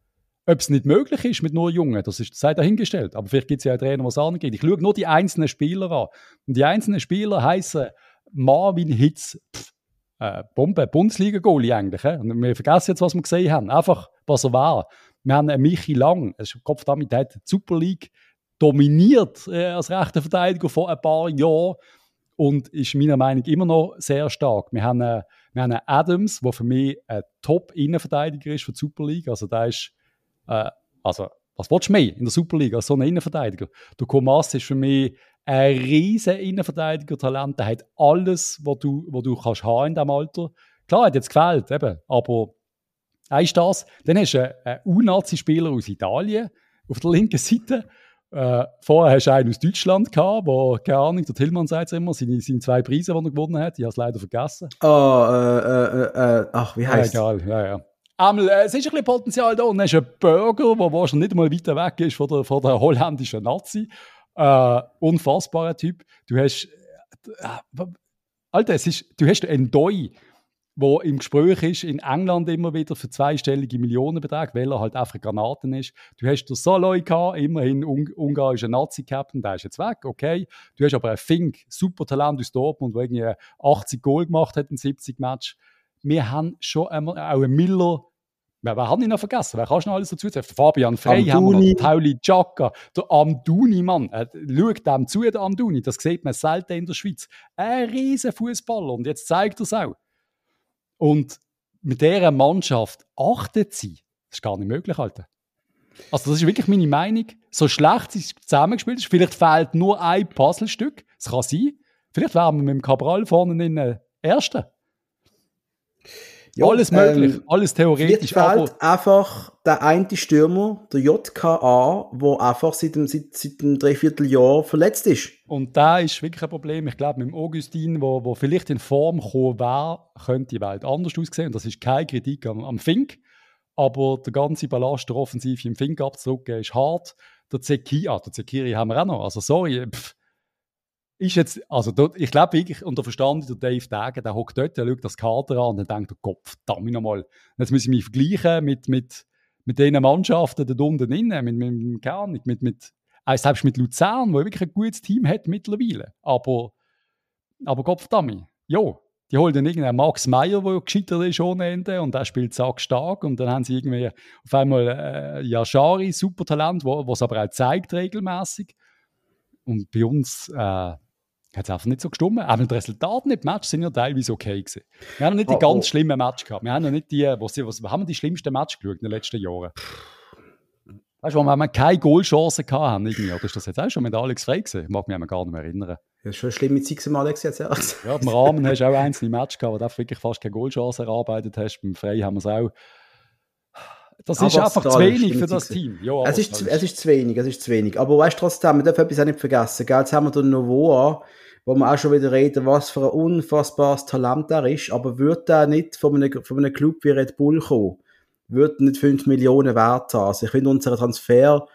Ob es nicht möglich ist mit nur Jungen, das ist sei dahingestellt. Aber vielleicht gibt es ja einen Trainer, was angeht. Ich schaue nur die einzelnen Spieler an. Und die einzelnen Spieler heißen Marvin Hitz, pff, äh, Bombe, Bundesliga-Goalie eigentlich. Äh? Und wir vergessen jetzt, was wir gesehen haben. Einfach, was er war. Wir haben einen Michi Lang, das ist Kopf damit, der hat die Super League dominiert äh, als rechter Verteidiger vor ein paar Jahren und ist meiner Meinung nach immer noch sehr stark. Wir haben, äh, wir haben einen Adams, der für mich ein Top-Innenverteidiger ist für die Super League. Also der ist, äh, also was willst du mehr in der Super League als so ein Innenverteidiger? Der Komas ist für mich ein riesen Innenverteidiger-Talent. Der hat alles, was du, was du kannst haben in diesem Alter. Klar, hat jetzt gefällt, eben, aber ist das. Dann hast du einen, U-Nazi-Spieler aus Italien auf der linken Seite. Äh, vorher hast du einen aus Deutschland gehabt, wo, keine Ahnung, der Tillmann sagt es immer, seine, seine zwei Preise, die er gewonnen hat. Ich habe es leider vergessen. Oh, äh, äh, äh, ach, wie heißt ja, Egal, ja, ja. Einmal, äh, es ist ein bisschen Potenzial da. Und dann du einen Burger, der wahrscheinlich nicht mal weiter weg ist von der, von der holländischen Nazi. Äh, unfassbarer Typ. Du hast. Äh, Alter, es ist, du hast einen Doi, der im Gespräch ist, in England immer wieder für zweistellige Millionenbeträge, weil er halt einfach Granaten ist. Du hast den gehabt, immerhin un ungarischer Nazi-Captain, der ist jetzt weg, okay. Du hast aber einen Fink, super Talent aus Dortmund, der irgendwie 80 Goal gemacht hat in 70 Matches. Wir haben schon einmal, auch einen Miller, Wer, wer hat ihn noch vergessen? Wer kannst du noch alles dazu sagen? Fabian Frey haben wir noch, Tauli Chaka, der Amduni, Mann. Äh, schaut dem zu, der Amduni. Das sieht man selten in der Schweiz. Ein riesen Fußballer und jetzt zeigt er es auch. Und mit dieser Mannschaft achtet sie. Das ist gar nicht möglich, Alter. Also, das ist wirklich meine Meinung. So schlecht sie zusammengespielt ist, vielleicht fehlt nur ein Puzzlestück. Das kann sein. Vielleicht wären wir mit dem Cabral vorne in den Ersten. Ja, alles möglich, ähm, alles theoretisch. Vielleicht fehlt einfach der eine Stürmer, der JKA, der einfach seit dem, seit, seit dem Dreivierteljahr verletzt ist. Und da ist wirklich ein Problem. Ich glaube, mit dem Augustin, wo, wo vielleicht in Form gekommen wäre, könnte die Welt anders aussehen. Und das ist keine Kritik am, am Fink. Aber der ganze Ballast der Offensive im Fink abzudrücken ist hart. Der Zekiri, ah, der Zekiri haben wir auch noch. Also sorry, pff, ist jetzt, also dort, ich glaube wirklich, und der Verstand der Dave Dage, der hockt dort, der schaut das Kader an und dann denkt, oh Gott, verdammt nochmal, jetzt muss ich mich vergleichen mit, mit, mit den Mannschaften da unten innen, mit, mit, keine Ahnung, mit, mit, äh, selbst mit Luzern, wo wirklich ein gutes Team hat mittlerweile. Aber, aber Gott verdammt, ja, die holen dann irgendeinen Max Meyer, der gescheitert ist ohne Ende und der spielt sack stark und dann haben sie irgendwie auf einmal äh, Yashari, super Talent, was aber auch zeigt regelmäßig. Und bei uns, äh, hat es einfach nicht so gestimmt. Aber die Resultate nicht, die Matches sind ja teilweise okay gewesen. Wir haben nicht die oh, ganz oh. schlimmen Matches gehabt. Wir haben ja nicht die, was, was, haben wir die schlimmsten Matches geschaut in den letzten Jahren? Weißt du, wo wir keine Goalchancen hatten, irgendwie, oder ist das jetzt auch schon mit Alex Frey gewesen? Ich mag mich gar nicht mehr erinnern. Das ist schon eine schlimme Zeit, Alex jetzt ja. ja, im Rahmen hast du auch einzelne Matches gehabt, wo du wirklich fast keine Goalchance erarbeitet hast. Beim Frey haben wir es auch. Das aber ist einfach zu wenig für das Team. Ja, es, ist zu, es ist zu wenig, es ist zu wenig. Aber weißt du trotzdem, man darf etwas auch nicht vergessen. Gell? Jetzt haben wir den Novoa, wo wir auch schon wieder reden, was für ein unfassbares Talent er ist, aber würde er nicht von einem, von einem Club wie Red Bull kommen, würde nicht 5 Millionen wert haben. Also ich finde, unser Transfer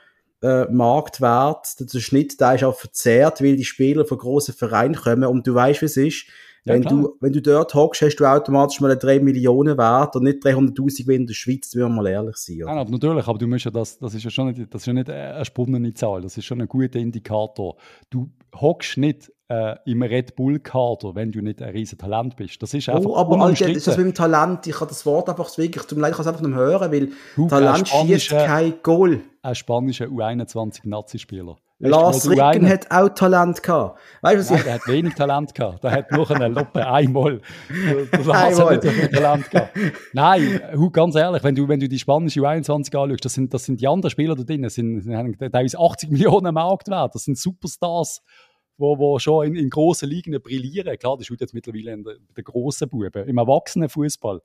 äh, Marktwert, der Schnitt, der ist auch verzerrt, weil die Spieler von grossen Vereinen kommen und du weißt, wie es ist. Ja, wenn, du, wenn du dort hockst, hast du automatisch mal einen 3 Millionen Wert und nicht 300.000 wie in der Schweiz, wenn wir mal ehrlich sein. Aber natürlich, aber du musst ja das, das ist ja schon nicht, das ist ja nicht eine spannende Zahl, das ist schon ein guter Indikator. Du hockst nicht äh, im Red Bull-Kader, wenn du nicht ein riesen Talent bist. Das ist einfach oh, aber Alter, ist das mit dem Talent, ich kann das Wort einfach wirklich, zum Leid kann es einfach nicht hören, weil du, Talent schießt kein Goal. Ein spanischer U21-Nazi-Spieler. Lars Ricken hat auch Talent gehabt. Weißt du, was Nein, ich... der hat wenig Talent gehabt. Der hat nur eine Loppe einmal. Der Lars hat nicht so viel Talent gehabt. Nein, ganz ehrlich, wenn du, wenn du die spanische U21 anschaust, das sind, das sind die anderen Spieler da drin, das sind, sind teilweise 80 Millionen Marktwert. Das sind Superstars wo, wo schon in, in grossen Ligen brillieren. Klar, das ist jetzt mittlerweile in der, der grossen Buben, im Erwachsenenfußball.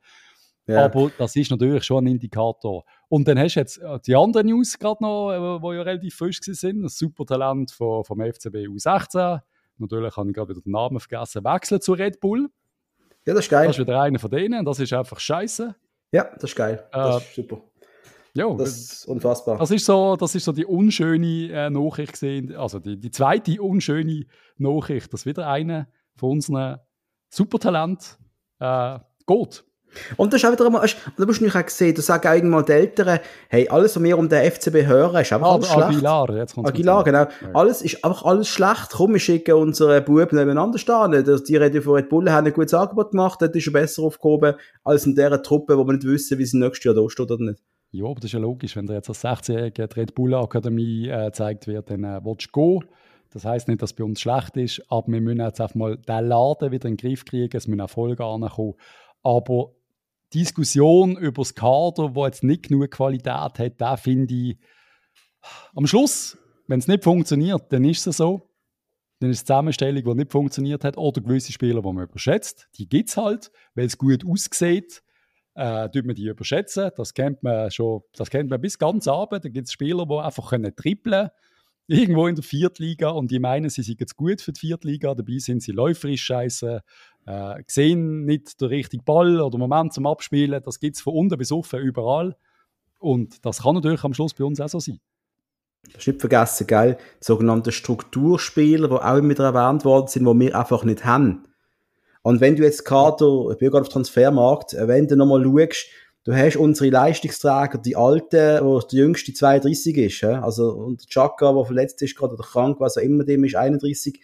Ja. Aber das ist natürlich schon ein Indikator. Und dann hast du jetzt äh, die anderen News gerade noch, äh, die ja relativ frisch sind. Das Supertalent vom, vom FCB U16. Natürlich habe ich gerade wieder den Namen vergessen. Wechseln zu Red Bull. Ja, das ist geil. Das ist wieder einer von denen. Das ist einfach scheiße. Ja, das ist geil. Das äh, ist super. Ja, das ist unfassbar. Das ist so, das ist so die unschöne äh, Nachricht gesehen, also die, die zweite unschöne Nachricht, dass wieder einer von unseren Supertalent äh, geht. Und das ist auch wieder einmal, da musst du nicht auch sehen, du sagst auch irgendwann die Eltern, hey, alles, was wir um den FCB hören, ist einfach ah, alles schlecht. Aguilar, jetzt kommt's Aguilar, genau. Ja. Alles ist einfach alles schlecht. Komm, wir schicken unsere Buben nebeneinander stehen. Die Rede von Red Bull haben ein gutes Angebot gemacht, das ist besser aufgehoben als in dieser Truppe, wo wir nicht wissen, wie sie nächstes Jahr da steht oder nicht. Ja, aber das ist ja logisch, wenn der jetzt als 16-Jähriger die Red Bull Akademie äh, gezeigt wird, dann äh, willst du gehen. Das heisst nicht, dass es bei uns schlecht ist, aber wir müssen jetzt einfach mal den Laden wieder in den Griff kriegen, es müssen Erfolge ankommen. Aber Diskussion über das Kader, das jetzt nicht genug Qualität hat, da finde ich, am Schluss, wenn es nicht funktioniert, dann ist es so. Dann ist es Zusammenstellung, die nicht funktioniert hat, oder gewisse Spieler, die man überschätzt. Die gibt es halt, weil es gut aussieht. Äh, man die überschätzen. Das kennt man schon, das kennt man bis ganz abend. Da gibt es Spieler, die einfach können trippeln irgendwo in der Viertliga und die meinen, sie sind jetzt gut für die Viertliga. Dabei sind sie läuferisch scheiße, äh, sehen nicht den richtigen Ball oder Moment zum Abspielen. Das gibt es von unten bis offen überall. Und das kann natürlich am Schluss bei uns auch so sein. Das ist nicht vergessen, gell? Die sogenannten Strukturspieler, die auch immer erwähnt worden sind, die wir einfach nicht haben. Und wenn du jetzt Kader, ich bin gerade auf Transfermarkt, äh, wenn du nochmal schaust, du hast unsere Leistungsträger, die Alten, wo der jüngste 32 ist, also und Chaka, der verletzt ist gerade oder krank, was auch immer dem ist, 31.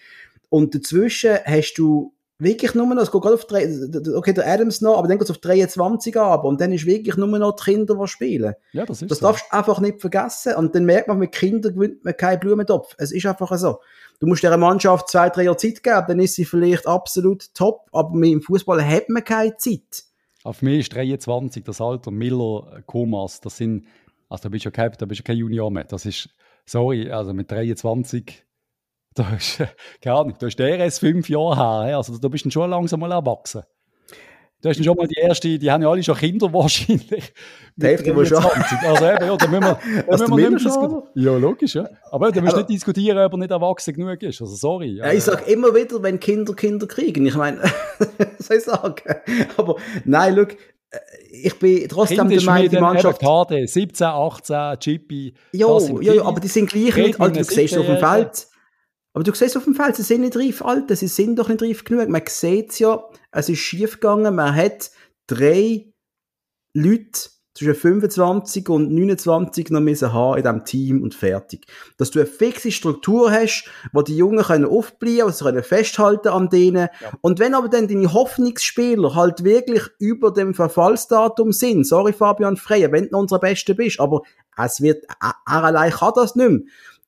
Und dazwischen hast du wirklich nur noch, es geht gerade auf drei, okay, der Adams noch, aber dann geht es auf 23 ab und dann ist wirklich nur noch die Kinder, die spielen. Ja, das ist Das so. darfst du einfach nicht vergessen und dann merkt man, mit Kindern gewinnt man keinen Blumentopf. Es ist einfach so. Du musst dieser Mannschaft zwei, drei Jahre Zeit geben, dann ist sie vielleicht absolut top, aber im Fußball hat man keine Zeit. Auf mich ist 23 das Alter Miller, Komas, das sind, also da bist du ja kein, da bist du kein Junior mehr. Das ist, sorry, also mit 23 da ist, keine Ahnung, da ist der erst fünf Jahre her. Also da bist du schon langsam mal erwachsen. Du hast schon mal die erste, die haben ja alle schon Kinder wahrscheinlich. Die Hälfte wohl schon. Also eben, ja, da müssen wir, da müssen wir nicht diskutieren. Ja, logisch, ja. Aber da musst du nicht diskutieren, ob er nicht erwachsen genug ist. Also sorry. Ja, ich sage immer wieder, wenn Kinder Kinder kriegen. Ich meine, was soll ich sagen? Aber nein, schau, ich bin trotzdem der Meinung, die Mannschaft... KD, 17, 18, Chippy. Ja, aber die sind gleich nicht, Alter, du siehst auf dem Feld aber du siehst auf dem Feld, sie sind nicht reif, Alter, sie sind doch nicht reif genug. Man sieht es ja, es ist schief gegangen. Man hat drei Leute zwischen 25 und 29 noch müssen haben in diesem Team und fertig. Dass du eine fixe Struktur hast, wo die Jungen können aufbleiben, also können festhalten an denen. Ja. Und wenn aber dann deine Hoffnungsspieler halt wirklich über dem Verfallsdatum sind, sorry Fabian Freyer, wenn du unser Bester bist, aber es wird, er allein kann das nicht mehr.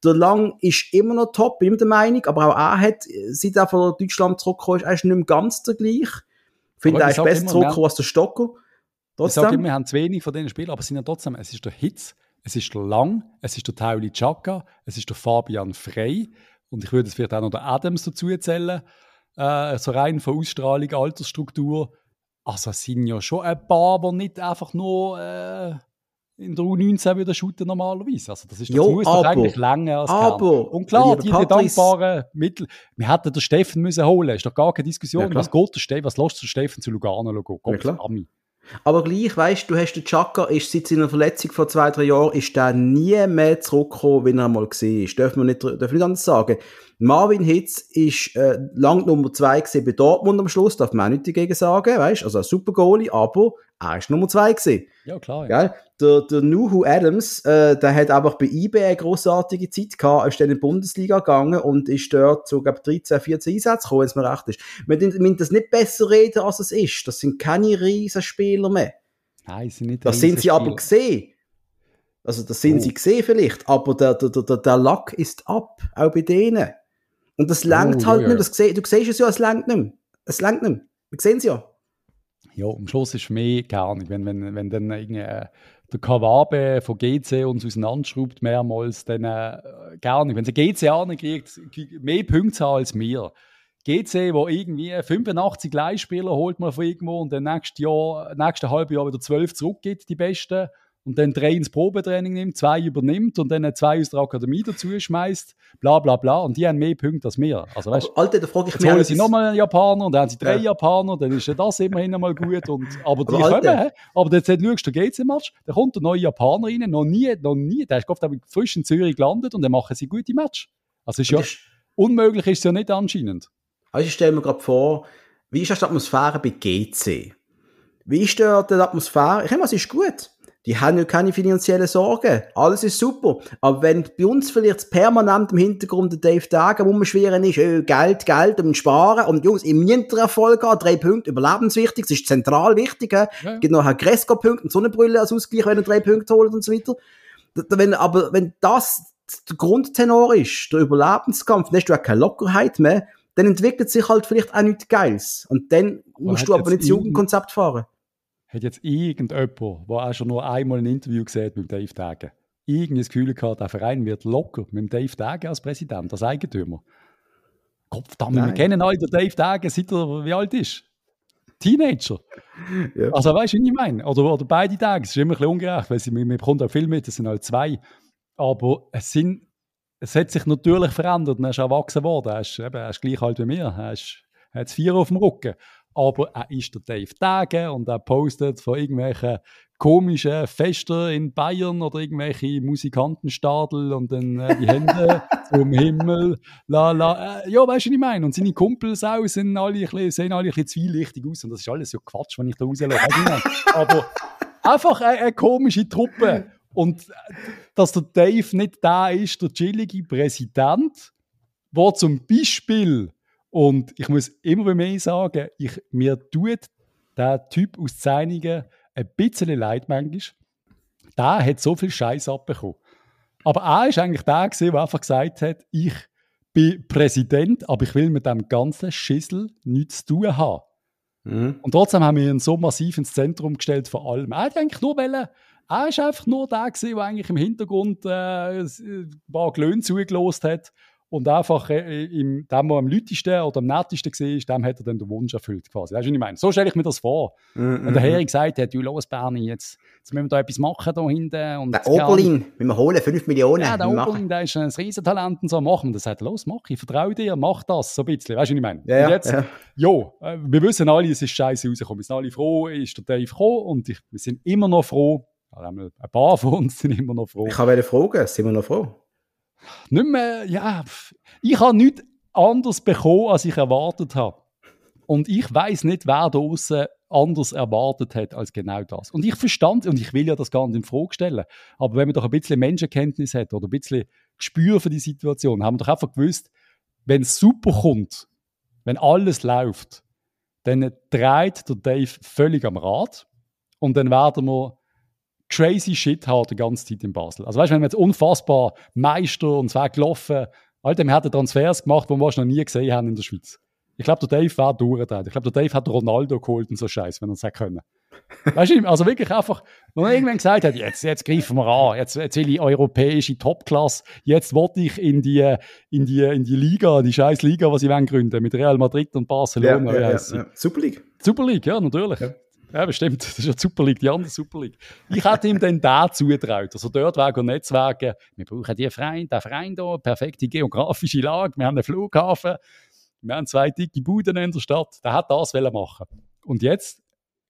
Der Lang ist immer noch top, bin ich der Meinung, aber auch er hat, seit er von Deutschland zurückgekommen ist, er ist nicht mehr ganz der gleich. Ich finde, er ist besser zurückgekommen als der Stocker. Trotzdem. Ich sage immer, wir haben zu wenig von diesen Spielern, aber es sind ja trotzdem, es ist der Hitz, es ist der Lang, es ist der Tauli Chaka, es ist der Fabian Frey und ich würde es vielleicht auch noch der Adams dazu erzählen, äh, so rein von Ausstrahlung, Altersstruktur. Also es sind ja schon ein paar, die nicht einfach nur äh, in der U19 wieder shooten normalerweise. Also das, ist, das jo, muss aber, eigentlich länger als aber, Und klar, die, die dankbaren Mittel. Wir hätten den Steffen müssen holen, ist doch gar keine Diskussion. Ja, was geht der Steffen, was lässt der Steffen zu Lugano gehen? Ja, aber gleich, weißt du, hast den Chaka, ist seit seiner Verletzung vor zwei, drei Jahren, ist der nie mehr zurückgekommen, wie er mal gesehen ist. Dürfen wir nicht, dürfen nicht anders sagen. Marvin Hitz ist äh, lang Nummer zwei gesehen bei Dortmund am Schluss, darf man auch nicht dagegen sagen, weißt also ein super Goalie, aber er ist Nummer zwei gesehen. Ja, klar. Ja. Gell? Der, der Nuhu Adams, äh, der hat einfach bei eBay eine grossartige Zeit gehabt, ist dann in die Bundesliga gegangen und ist dort so, glaube 13, 14 Einsätze gekommen, wenn es mir recht ist. Wir müssen das nicht besser reden, als es ist. Das sind keine riesen Spieler mehr. Nein, sind nicht Das sind sie aber gesehen. Also, das sind oh. sie gesehen vielleicht, aber der, der, der, der Lack ist ab, auch bei denen. Und das langt oh, halt ja, nicht. Das, du siehst es ja, es langt nicht. Es langt nicht. Wir sehen es ja. Ja, am Schluss ist mich gar nicht. Wenn, wenn, wenn dann irgendwie äh, der Kawabe von GC uns auseinanderschraubt mehrmals, dann äh, gar nicht. Wenn sie GC ankriegt, mehr Punkte als wir. GC, wo irgendwie 85 Leihspieler holt man von irgendwo und dann nächstes Jahr, nächstes halbe Jahr wieder 12 zurückgeht, die Besten. Und dann drei ins Probetraining nimmt, zwei übernimmt und dann zwei aus der Akademie dazu schmeißt, bla bla bla. Und die haben mehr Punkte als wir. Also, weißt, aber, Alter, da frage ich jetzt holen sie nochmal einen Japaner und dann haben sie drei ja. Japaner, dann ist ja das immerhin einmal gut. Und, aber die aber kommen, aber jetzt schaust du GC-Match, da kommt der neue Japaner rein, noch nie, noch nie, der ist oft frisch in Zürich gelandet und dann machen sie gute Match. Also ist ja, ist, unmöglich ist es ja nicht anscheinend. Also ich stelle mir gerade vor, wie ist das die Atmosphäre bei GC? Wie ist dort die Atmosphäre? Ich meine, es ist gut. Die haben ja keine finanziellen Sorgen. Alles ist super. Aber wenn bei uns vielleicht permanent im Hintergrund der Dave Dagen rumschweren ist, oh, Geld, Geld und Sparen und Jungs, im Erfolg haben, drei Punkte, überlebenswichtig, das ist zentral wichtig. Ja. Es gibt noch einen Gresko-Punkt und Sonnenbrille als Ausgleich, wenn er drei Punkte holt und so weiter. Wenn, aber wenn das der Grundtenor ist, der Überlebenskampf, dann hast du auch keine Lockerheit mehr, dann entwickelt sich halt vielleicht auch nichts Geiles. Und dann musst du aber nicht das Jugendkonzept fahren. Hat jetzt irgendjemand, der auch schon nur einmal ein Interview gesehen mit Dave Dagen, irgendwie das Gefühl gehabt, der Verein wird locker mit Dave Dagen als Präsident, als Eigentümer? Kopfdammt, wir kennen alle den Dave Dagen, seit er wie alt ist. Teenager. Ja. Also weißt du, wie ich meine? Oder, oder beide Tage, es ist immer ein bisschen ungerecht, weil sie, man bekommt auch viel mit, es sind halt zwei. Aber es sind es hat sich natürlich verändert und er ist erwachsen worden. Er ist, eben, er ist gleich alt wie mir. Er, ist, er hat vier auf dem Rücken. Aber er ist der Dave Tage und er postet von irgendwelchen komischen Festen in Bayern oder irgendwelche Musikantenstadel und dann äh, die Hände zum Himmel. La, la. Äh, ja, weißt du, was ich meine? Und seine Kumpels auch sind alle ein bisschen, sehen alle ein bisschen zwielichtig aus. Und das ist alles so Quatsch, wenn ich da rauslasse. Aber einfach eine, eine komische Truppe. Und dass der Dave nicht da ist, der chillige Präsident, der zum Beispiel, und ich muss immer mir sagen, ich, mir tut der Typ aus Zeinigen ein bisschen leid manchmal. Der hat so viel Scheiß abbekommen. Aber er ist eigentlich der, der einfach gesagt hat, ich bin Präsident, aber ich will mit dem ganzen Schissel nichts zu tun haben. Mhm. Und trotzdem haben wir ihn so massiv ins Zentrum gestellt von allem. Er hat eigentlich nur wollen, er war einfach nur der, der eigentlich im Hintergrund äh, ein paar Glöhne zugelost hat und einfach äh, im, dem, der am lautesten oder am nettesten war, dem hat er dann den Wunsch erfüllt quasi. Weißt du, was ich meine? So stelle ich mir das vor. Mm -hmm. Wenn der Herr gesagt hat, du los Bernie, jetzt, jetzt müssen wir da etwas machen da hinten. Und der Oberlin, wenn wir holen, 5 Millionen. Ja, der Oberlin, der ist ein Riesentalent und so, machen wir das. sagt, los, mach, ich vertraue dir, mach das, so ein bisschen. Weißt du, was ich meine? Ja, und jetzt, ja. jo, äh, wir wissen alle, es ist scheiße rausgekommen. Wir sind alle froh, ist der Dave gekommen und ich, wir sind immer noch froh, ein paar von uns sind immer noch froh. Ich habe fragen, sind wir noch froh? Nicht mehr, ja. Ich habe nichts anderes bekommen, als ich erwartet habe. Und ich weiß nicht, wer da außen anders erwartet hat als genau das. Und ich verstand, und ich will ja das gar nicht in Frage stellen, aber wenn man doch ein bisschen Menschenkenntnis hat oder ein bisschen Gespür für die Situation, haben wir doch einfach gewusst, wenn es super kommt, wenn alles läuft, dann dreht der Dave völlig am Rad und dann werden wir crazy Shit haben die ganze Zeit in Basel. Also weißt du, wenn wir jetzt unfassbar Meister und wäre gelaufen, Alter, wir hätten Transfers gemacht, die wir noch nie gesehen haben in der Schweiz. Ich glaube, der Dave war durchgedreht. Ich glaube, der Dave hat Ronaldo geholt und so Scheiß, wenn er es hätte können. Weißt du, also wirklich einfach, wenn man irgendwann gesagt hat, jetzt, jetzt greifen wir an, jetzt, jetzt will ich europäische Topklasse, jetzt wollte ich in die, in die, in die Liga, die scheiß Liga, was ich gründen mit Real Madrid und Barcelona. Ja, ja, ja, ja. Super League. Super League, ja, natürlich. Ja. Ja, bestimmt. Das ist ja die Super League, die andere Super League. Ich hätte ihm dann da zugetraut. Also dort wäre Netzwerke. Wir brauchen die Verein, den Verein hier, perfekte geografische Lage. Wir haben einen Flughafen. Wir haben zwei dicke Buden in der Stadt. Der hat das machen Und jetzt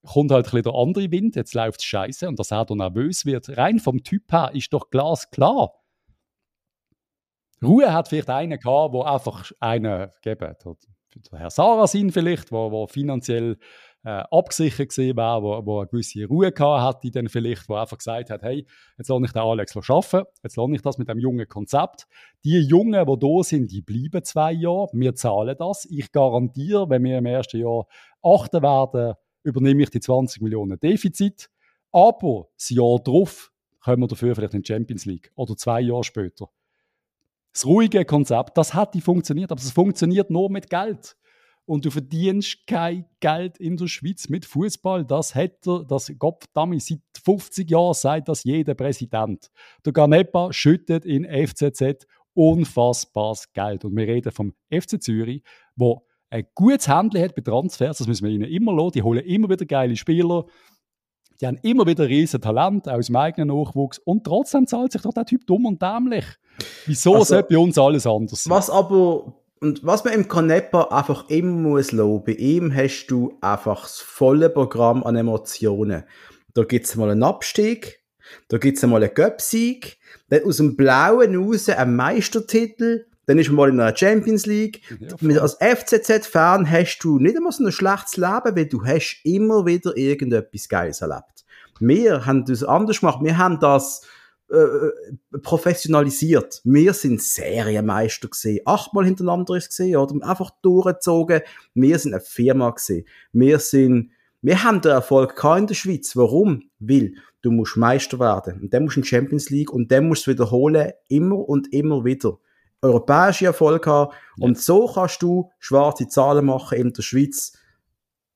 kommt halt ein bisschen der andere Wind. Jetzt läuft es scheiße und dass er da nervös wird. Rein vom Typ her ist doch glasklar. Ruhe hat vielleicht einen gehabt, der einfach einen gegeben hat. Der Herr Sarasin vielleicht, der finanziell äh, abgesichert gesehen wäre, wo, wo eine gewisse Ruhe gehabt hätte, dann vielleicht, wo einfach gesagt hat, hey, jetzt lasse ich den Alex arbeiten, jetzt lasse ich das mit dem jungen Konzept. Die Jungen, die da sind, die bleiben zwei Jahre, wir zahlen das. Ich garantiere, wenn wir im ersten Jahr achten werden, übernehme ich die 20 Millionen Defizit. Aber das Jahr drauf kommen wir dafür vielleicht in die Champions League oder zwei Jahre später. Das ruhige Konzept, das hat funktioniert, aber es funktioniert nur mit Geld und du verdienst kein Geld in der Schweiz mit Fußball. Das hätte das Gottverdammt seit 50 Jahren sagt das jeder Präsident. Der Ganepa schüttet in FCZ unfassbares Geld und wir reden vom FC Zürich, wo ein gutes Handel hat bei Transfers, das müssen wir ihnen immer lassen. Die holen immer wieder geile Spieler. Die haben immer wieder riesen Talent aus dem eigenen Nachwuchs und trotzdem zahlt sich doch der Typ dumm und dämlich. Wieso also, sollte bei uns alles anders sein? Was aber, und was man im Canepa einfach immer muss lassen, bei ihm hast du einfach das volle Programm an Emotionen. Da gibt's mal einen Abstieg, da gibt's mal einen Göpsieg, dann aus dem Blauen raus einen Meistertitel, dann ist man mal in einer Champions League. Ja, als FCZ-Fan hast du nicht immer so ein schlechtes Leben, weil du hast immer wieder irgendetwas Geiles erlebt. Wir haben das anders gemacht. Wir haben das äh, professionalisiert. Wir sind Serienmeister gesehen. Achtmal hintereinander ist gesehen oder einfach durchgezogen. Wir sind eine Firma gesehen. Wir sind, wir haben den Erfolg in der Schweiz. Warum? Weil du musst Meister werden. Und dann musst du in die Champions League und dann musst du es wiederholen. Immer und immer wieder europäische Erfolg haben. Ja. Und so kannst du schwarze Zahlen machen in der Schweiz.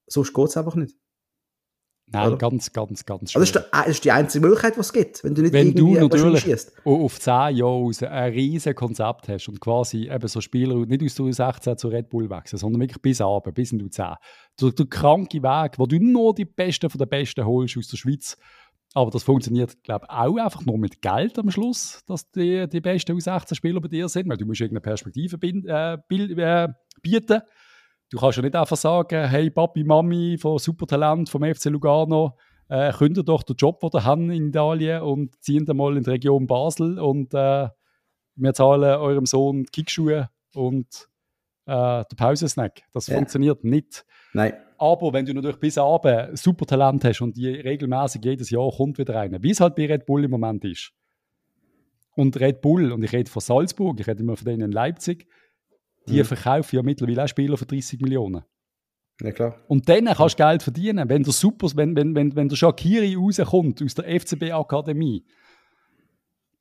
Sonst geht es einfach nicht. Nein, Oder? ganz, ganz, ganz schwer. Also das, ist das ist die einzige Möglichkeit, die es gibt, wenn du nicht wenn irgendwie du natürlich auf 10 Jahre ein riesiges Konzept hast und quasi eben so Spieler nicht aus der 16 zu Red Bull wechseln, sondern wirklich bis runter, bis in die 10. Der, der kranke Weg, wo du nur die Besten von den Besten holst aus der Schweiz, aber das funktioniert, glaube ich, auch einfach nur mit Geld am Schluss, dass die, die besten U16-Spieler bei dir sind, weil du musst irgendeine Perspektive äh, äh, bieten. Du kannst ja nicht einfach sagen, hey Papi, Mami von Supertalent vom FC Lugano, äh, könnt ihr doch den Job, den ihr haben in Italien und ziehen dann mal in die Region Basel und äh, wir zahlen eurem Sohn Kickschuhe und äh, den Pausensnack. Das ja. funktioniert nicht. Nein. Aber wenn du natürlich bis Abend super Talent hast und die regelmäßig jedes Jahr kommt wieder rein, wie es halt bei Red Bull im Moment ist. Und Red Bull, und ich rede von Salzburg, ich rede immer von denen in Leipzig, die mhm. verkaufen ja mittlerweile auch Spieler für 30 Millionen. Ja, klar. Und dann kannst du Geld verdienen. Wenn der Super, wenn, wenn, wenn, wenn der Shakiri rauskommt aus der FCB-Akademie,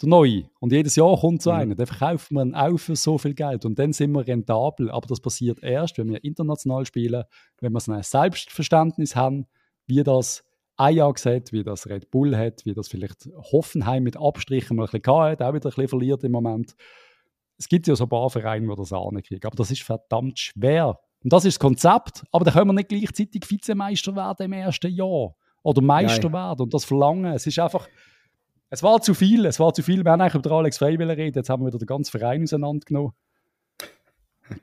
der Neue. Und jedes Jahr kommt so mhm. einer. Den verkauft man auch für so viel Geld. Und dann sind wir rentabel. Aber das passiert erst, wenn wir international spielen, wenn wir so ein Selbstverständnis haben, wie das Ajax hat, wie das Red Bull hat, wie das vielleicht Hoffenheim mit Abstrichen mal ein bisschen hat, auch wieder ein bisschen verliert im Moment. Es gibt ja so ein paar Vereine, die das ankriegen. Aber das ist verdammt schwer. Und das ist das Konzept. Aber da können wir nicht gleichzeitig Vizemeister werden im ersten Jahr. Oder Meister Nein. werden und das verlangen. Es ist einfach es war zu viel, es war zu viel. Wir haben eigentlich über Alex Frey reden, jetzt haben wir wieder den ganzen Verein auseinandergenommen.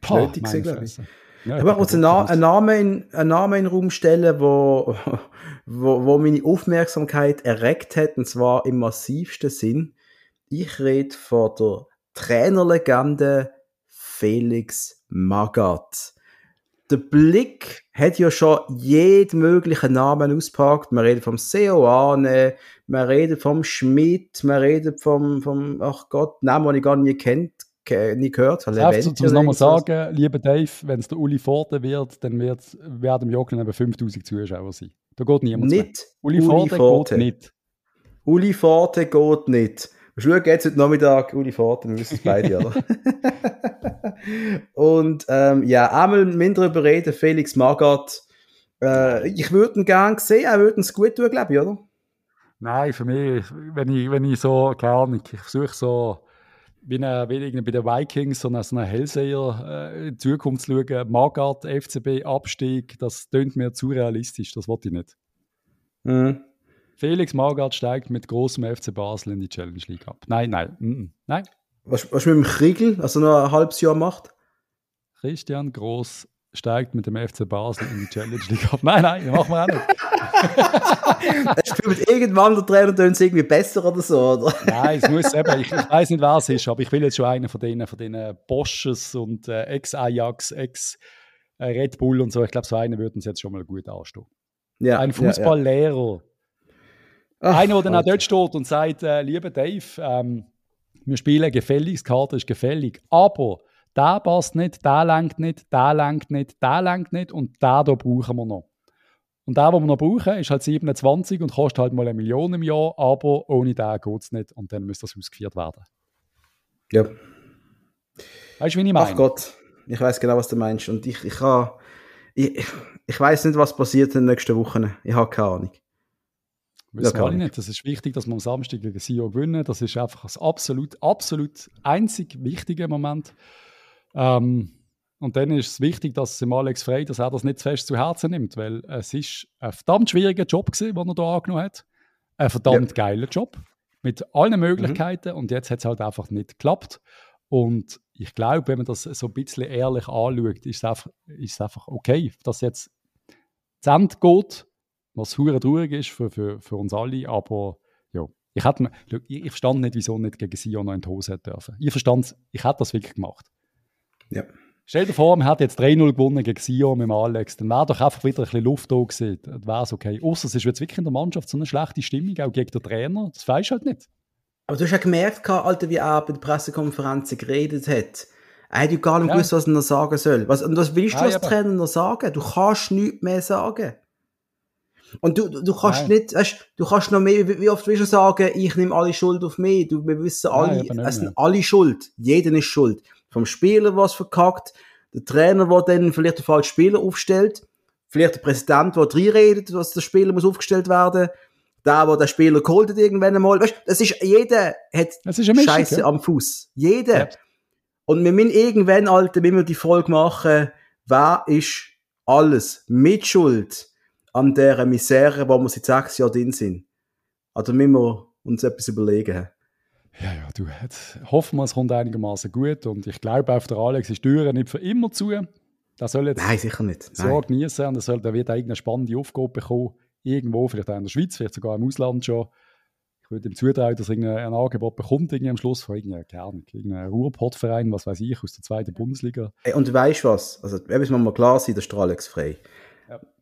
Boah, Nötig glaube ich. Ja, ich möchte einen, einen, Namen in, einen Namen in den Raum stellen, wo, wo, wo meine Aufmerksamkeit erregt hat, und zwar im massivsten Sinn. Ich rede von der Trainerlegende Felix Magath der Blick hat ja schon jeden möglichen Namen auspackt. Man redet vom Seoane, man redet vom Schmidt, man redet vom, vom ach Gott, Namen, den ich gar nicht kennt, nie gehört. habe. Darf ich es nochmal sagen, lieber Dave, wenn es der Uli Forte wird, dann wird, werden im Jogging eben 5000 Zuschauer sein. Da geht niemand Nicht. Mehr. Uli, Uli Forte, Forte geht nicht. Uli Forte geht nicht. Schauen jetzt heute Nachmittag Uli Forte, wir wissen es beide, oder? und ähm, ja, einmal minder darüber reden, Felix Magath. Äh, ich würde ihn gerne sehen, er würde es gut tun, glaube ich, oder? Nein, für mich, wenn ich, wenn ich so, keine Ahnung, ich versuche so, wie, eine, wie bei den Vikings, so einen, so einen Hellseher äh, in Zukunft zu schauen, Magath, FCB, Abstieg, das tönt mir zu realistisch, das wollte ich nicht. Mhm. Felix Magath steigt mit großem FC Basel in die Challenge League ab. Nein, nein, mm, mm, nein. Was, was mit dem Kriegel, also noch ein halbes Jahr macht? Christian Groß steigt mit dem FC Basel in die Challenge League ab. Nein, nein, machen wir auch nicht. er spielt irgendwann der Trainer tun irgendwie besser oder so, oder? Nein, es muss eben, ich, ich weiß nicht, wer es ist, aber ich will jetzt schon einen von denen, von denen Bosches und äh, Ex-Ajax, Ex-Red Bull und so. Ich glaube, so einen würde uns jetzt schon mal gut anstehen. Ja, ein Fußballlehrer. Ja, ja. Einer, der dann auch dort steht und sagt, äh, lieber Dave, ähm, wir spielen gefällig, das Kader ist gefällig, aber der passt nicht, der lenkt nicht, der lenkt nicht, der lenkt nicht und da brauchen wir noch. Und der, den wir noch brauchen, ist halt 27 und kostet halt mal eine Million im Jahr, aber ohne den geht es nicht und dann muss das ausgeführt werden. Ja. Weißt du, wie ich meine? Ach Gott, ich weiß genau, was du meinst. Und ich, ich, ich, ich weiß nicht, was passiert in den nächsten Wochen. Ich habe keine Ahnung. Wissen ja, nicht. Das ist wichtig, dass wir am Samstag gegen Sion gewinnen. Das ist einfach das absolut, absolut einzig wichtige Moment. Ähm, Und dann ist es wichtig, dass im Alex Frey, dass er das nicht zu fest zu Herzen nimmt, weil es ist ein verdammt schwieriger Job gewesen, den er da angenommen hat. Ein verdammt ja. geiler Job mit allen Möglichkeiten mhm. und jetzt hat es halt einfach nicht geklappt. Und ich glaube, wenn man das so ein bisschen ehrlich anschaut, ist es einfach, ist es einfach okay, dass jetzt zu Ende geht, was hure traurig ist für, für, für uns alle, aber ja, ich, hätte, ich, ich verstand nicht, wieso nicht gegen Sion noch in die Hose hätte dürfen. Ich verstand, ich hätte das wirklich gemacht. Ja. Stell dir vor, man hat jetzt 3-0 gewonnen gegen Sion mit dem Alex, dann wäre doch einfach wieder ein bisschen Luft da gewesen. Dann wäre es okay. Außer es ist jetzt wirklich in der Mannschaft so eine schlechte Stimmung, auch gegen den Trainer. Das weißt du halt nicht. Aber du hast ja gemerkt, Alter, wie er bei der Pressekonferenz geredet hat. Er hat ja gar nicht ja. gewusst, was er noch sagen soll. Was, und was willst du ja, als Trainer noch sagen? Du kannst nichts mehr sagen. Und du, du kannst Nein. nicht, weißt, du kannst noch mehr, wie oft willst du sagen, ich nehme alle Schuld auf mich. Du, wir wissen alle, Nein, es sind alle schuld. Jeder ist schuld. Vom Spieler, was verkackt, der Trainer, der dann vielleicht den falschen Spieler aufstellt, vielleicht der Präsident, der reinredet, was der Spieler muss aufgestellt werden, der, der den Spieler geholt hat irgendwann einmal. Weißt, das ist, jeder hat Scheiße ja. am Fuß. Jeder. Ja. Und wir müssen irgendwann, Alter, wenn wir die Folge machen, wer ist alles mit Schuld an dieser Misere, wo wir seit sechs Jahren drin sind. Also müssen wir uns etwas überlegen. Ja, ja, du, jetzt hoffen wir, es kommt einigermaßen gut und ich glaube, auf der Alex ist die Tür nicht für immer zu. Der soll jetzt Nein, sicher nicht. so genießen und er, soll, der wird eine spannende Aufgabe bekommen. Irgendwo, vielleicht auch in der Schweiz, vielleicht sogar im Ausland schon. Ich würde ihm zutrauen, dass er ein Angebot bekommt irgendwie am Schluss von irgendeinem, keine irgendeinem Ruhrpottverein, was weiß ich, aus der zweiten Bundesliga. Und weißt du was? Also, wir müssen mal klar sein, der Alex frei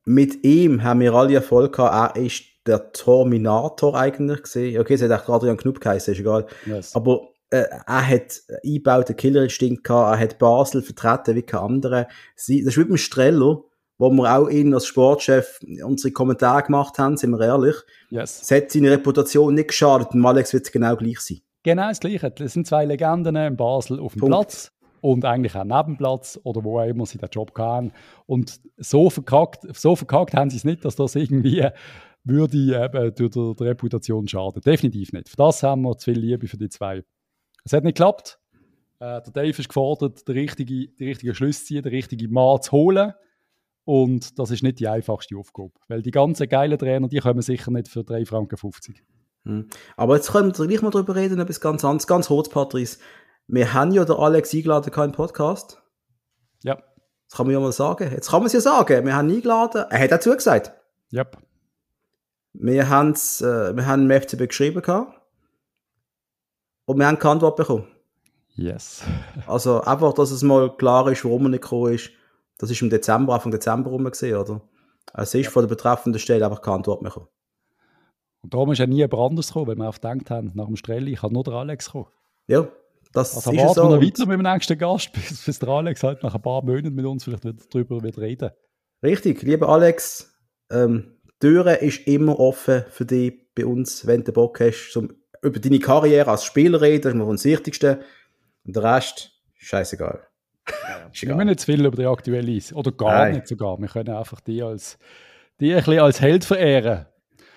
mit ihm haben wir alle Erfolg gehabt. Er ist der Terminator eigentlich gesehen. Okay, es hat auch Adrian Knupp geheißen, ist egal. Yes. Aber äh, er hat eingebauten Killerinstinkt gehabt, er hat Basel vertreten wie kein anderer. Sie, das ist wie beim Streller, wo wir auch ihn als Sportchef unsere Kommentare gemacht haben, sind wir ehrlich. Yes. Es hat seine Reputation nicht geschadet und Alex wird es genau gleich sein. Genau das Gleiche. Das sind zwei Legenden in Basel auf dem Punkt. Platz und eigentlich auch Nebenplatz oder wo auch immer sie den Job hatten. Und so verkackt, so verkackt haben sie es nicht, dass das irgendwie würde eben durch die, Reputation schaden. Definitiv nicht. Für das haben wir zu viel Liebe für die zwei. Es hat nicht geklappt. Äh, der Dave ist gefordert, den richtigen, die richtigen Schlüsse zu ziehen, den richtigen Mann zu holen. Und das ist nicht die einfachste Aufgabe. Weil die ganzen geilen Trainer, die kommen sicher nicht für 3,50 Franken. Hm. Aber jetzt können wir gleich mal darüber reden, etwas ganz anderes, ganz kurz, Patrice. Wir haben ja den Alex eingeladen, keinen Podcast. Ja. Das kann man ja mal sagen. Jetzt kann man es ja sagen. Wir haben ihn eingeladen. Er hat dazu gesagt. Ja. Wir, haben's, äh, wir haben im FCB geschrieben gehabt. Und wir haben keine Antwort bekommen. Yes. also einfach, dass es mal klar ist, warum er nicht gekommen ist. Das ist im Dezember, Anfang Dezember rum gesehen, oder? Es ist ja. von der betreffenden Stelle einfach keine Antwort mehr gekommen. Und darum ist ja nie jemand anders gekommen, weil wir auch gedacht haben, nach dem Strelli kann nur der Alex kommen. Ja, das also warten so. wir noch weiter mit dem nächsten Gast, bis, bis der Alex halt nach ein paar Monaten mit uns vielleicht wieder darüber wird reden. Richtig, lieber Alex, ähm, die Tür ist immer offen für dich bei uns, wenn du Bock hast, zum, über deine Karriere als Spieler reden, das ist immer das Wichtigste. Und der Rest, scheißegal. Ja, wir müssen nicht zu viel über die aktuelle oder gar Nein. nicht sogar. Wir können einfach die als, die ein bisschen als Held verehren.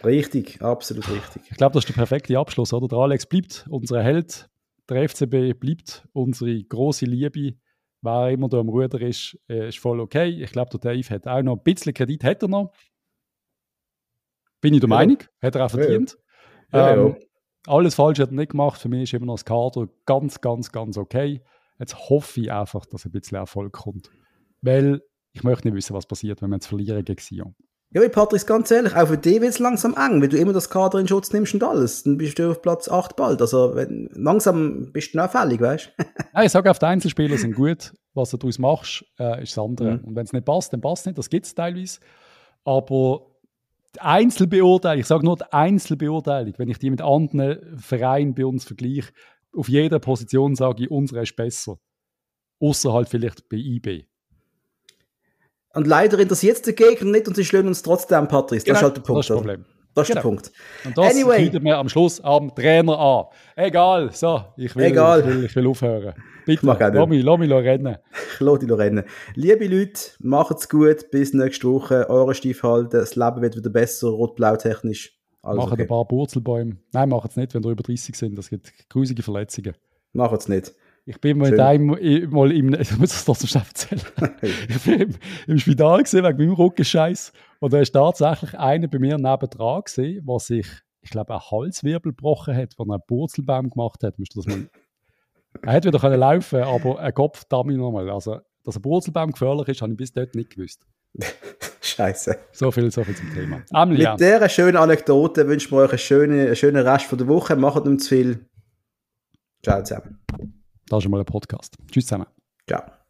Richtig, absolut richtig. Ich glaube, das ist der perfekte Abschluss, oder? Der Alex bleibt unser Held, der FCB bleibt unsere große Liebe. Wer immer da am Ruder ist, äh, ist voll okay. Ich glaube, der Dave hat auch noch ein bisschen Kredit, hat er noch. Bin ich der ja. Meinung, hat er auch verdient. Ja, ja. Ähm, alles falsch hat er nicht gemacht. Für mich ist immer noch das Kader ganz, ganz, ganz okay. Jetzt hoffe ich einfach, dass ein bisschen Erfolg kommt. Weil ich möchte nicht wissen, was passiert, wenn wir jetzt verlieren gegen Sion. Ja, Patrick, ganz ehrlich, auch für dich wird es langsam eng, wenn du immer das Kader in Schutz nimmst und alles. Dann bist du auf Platz 8 bald. Also wenn, langsam bist du noch fällig, weißt du? ich sage auf die Einzelspieler sind gut. Was du daraus machst, äh, ist das andere. Mhm. Und wenn es nicht passt, dann passt es nicht. Das gibt es teilweise. Aber die Einzelbeurteilung, ich sage nur die Einzelbeurteilung, wenn ich die mit anderen Vereinen bei uns vergleiche, auf jeder Position sage ich, unsere ist besser. Außer halt vielleicht bei IB. Und leider interessiert es den Gegner nicht und sie schlagen uns trotzdem, Patrice. Genau, das ist halt der Punkt. Das ist das Problem. Das ist genau. der Punkt. Und das anyway. mir am Schluss am Trainer an. Egal, so, ich will, Egal. Ich will, ich will aufhören. Bitte, lass mich, lass mich rennen. Ich lass dich rennen. Liebe Leute, macht's gut, bis nächste Woche. Eure Stief halten, das Leben wird wieder besser, rot-blau technisch. Alles machen okay. ein paar Purzelbäume. Nein, macht es nicht, wenn wir über 30 sind. Das gibt grusige Verletzungen. Macht es nicht. Ich bin mal, einem, mal im, ich muss das trotzdem schnell erzählen. ich bin im, im Spital gesehen wegen meinem Rückenscheiß und da ist tatsächlich einer bei mir nebendran gesehen, der sich, ich glaube, einen Halswirbel gebrochen hat, von einem Purzelbaum gemacht hat. Musst du das mal er hätte wieder können laufen aber ein Kopf damit nochmal. Also, dass ein Purzelbaum gefährlich ist, habe ich bis dort nicht gewusst. Scheiße. So viel, so viel zum Thema. Amelie, Mit dieser schönen Anekdote wünschen wir euch einen schönen, einen schönen Rest von der Woche. Macht nicht zu viel. Ciao zusammen. Das ist mal ein Podcast. Tschüss zusammen. Ciao.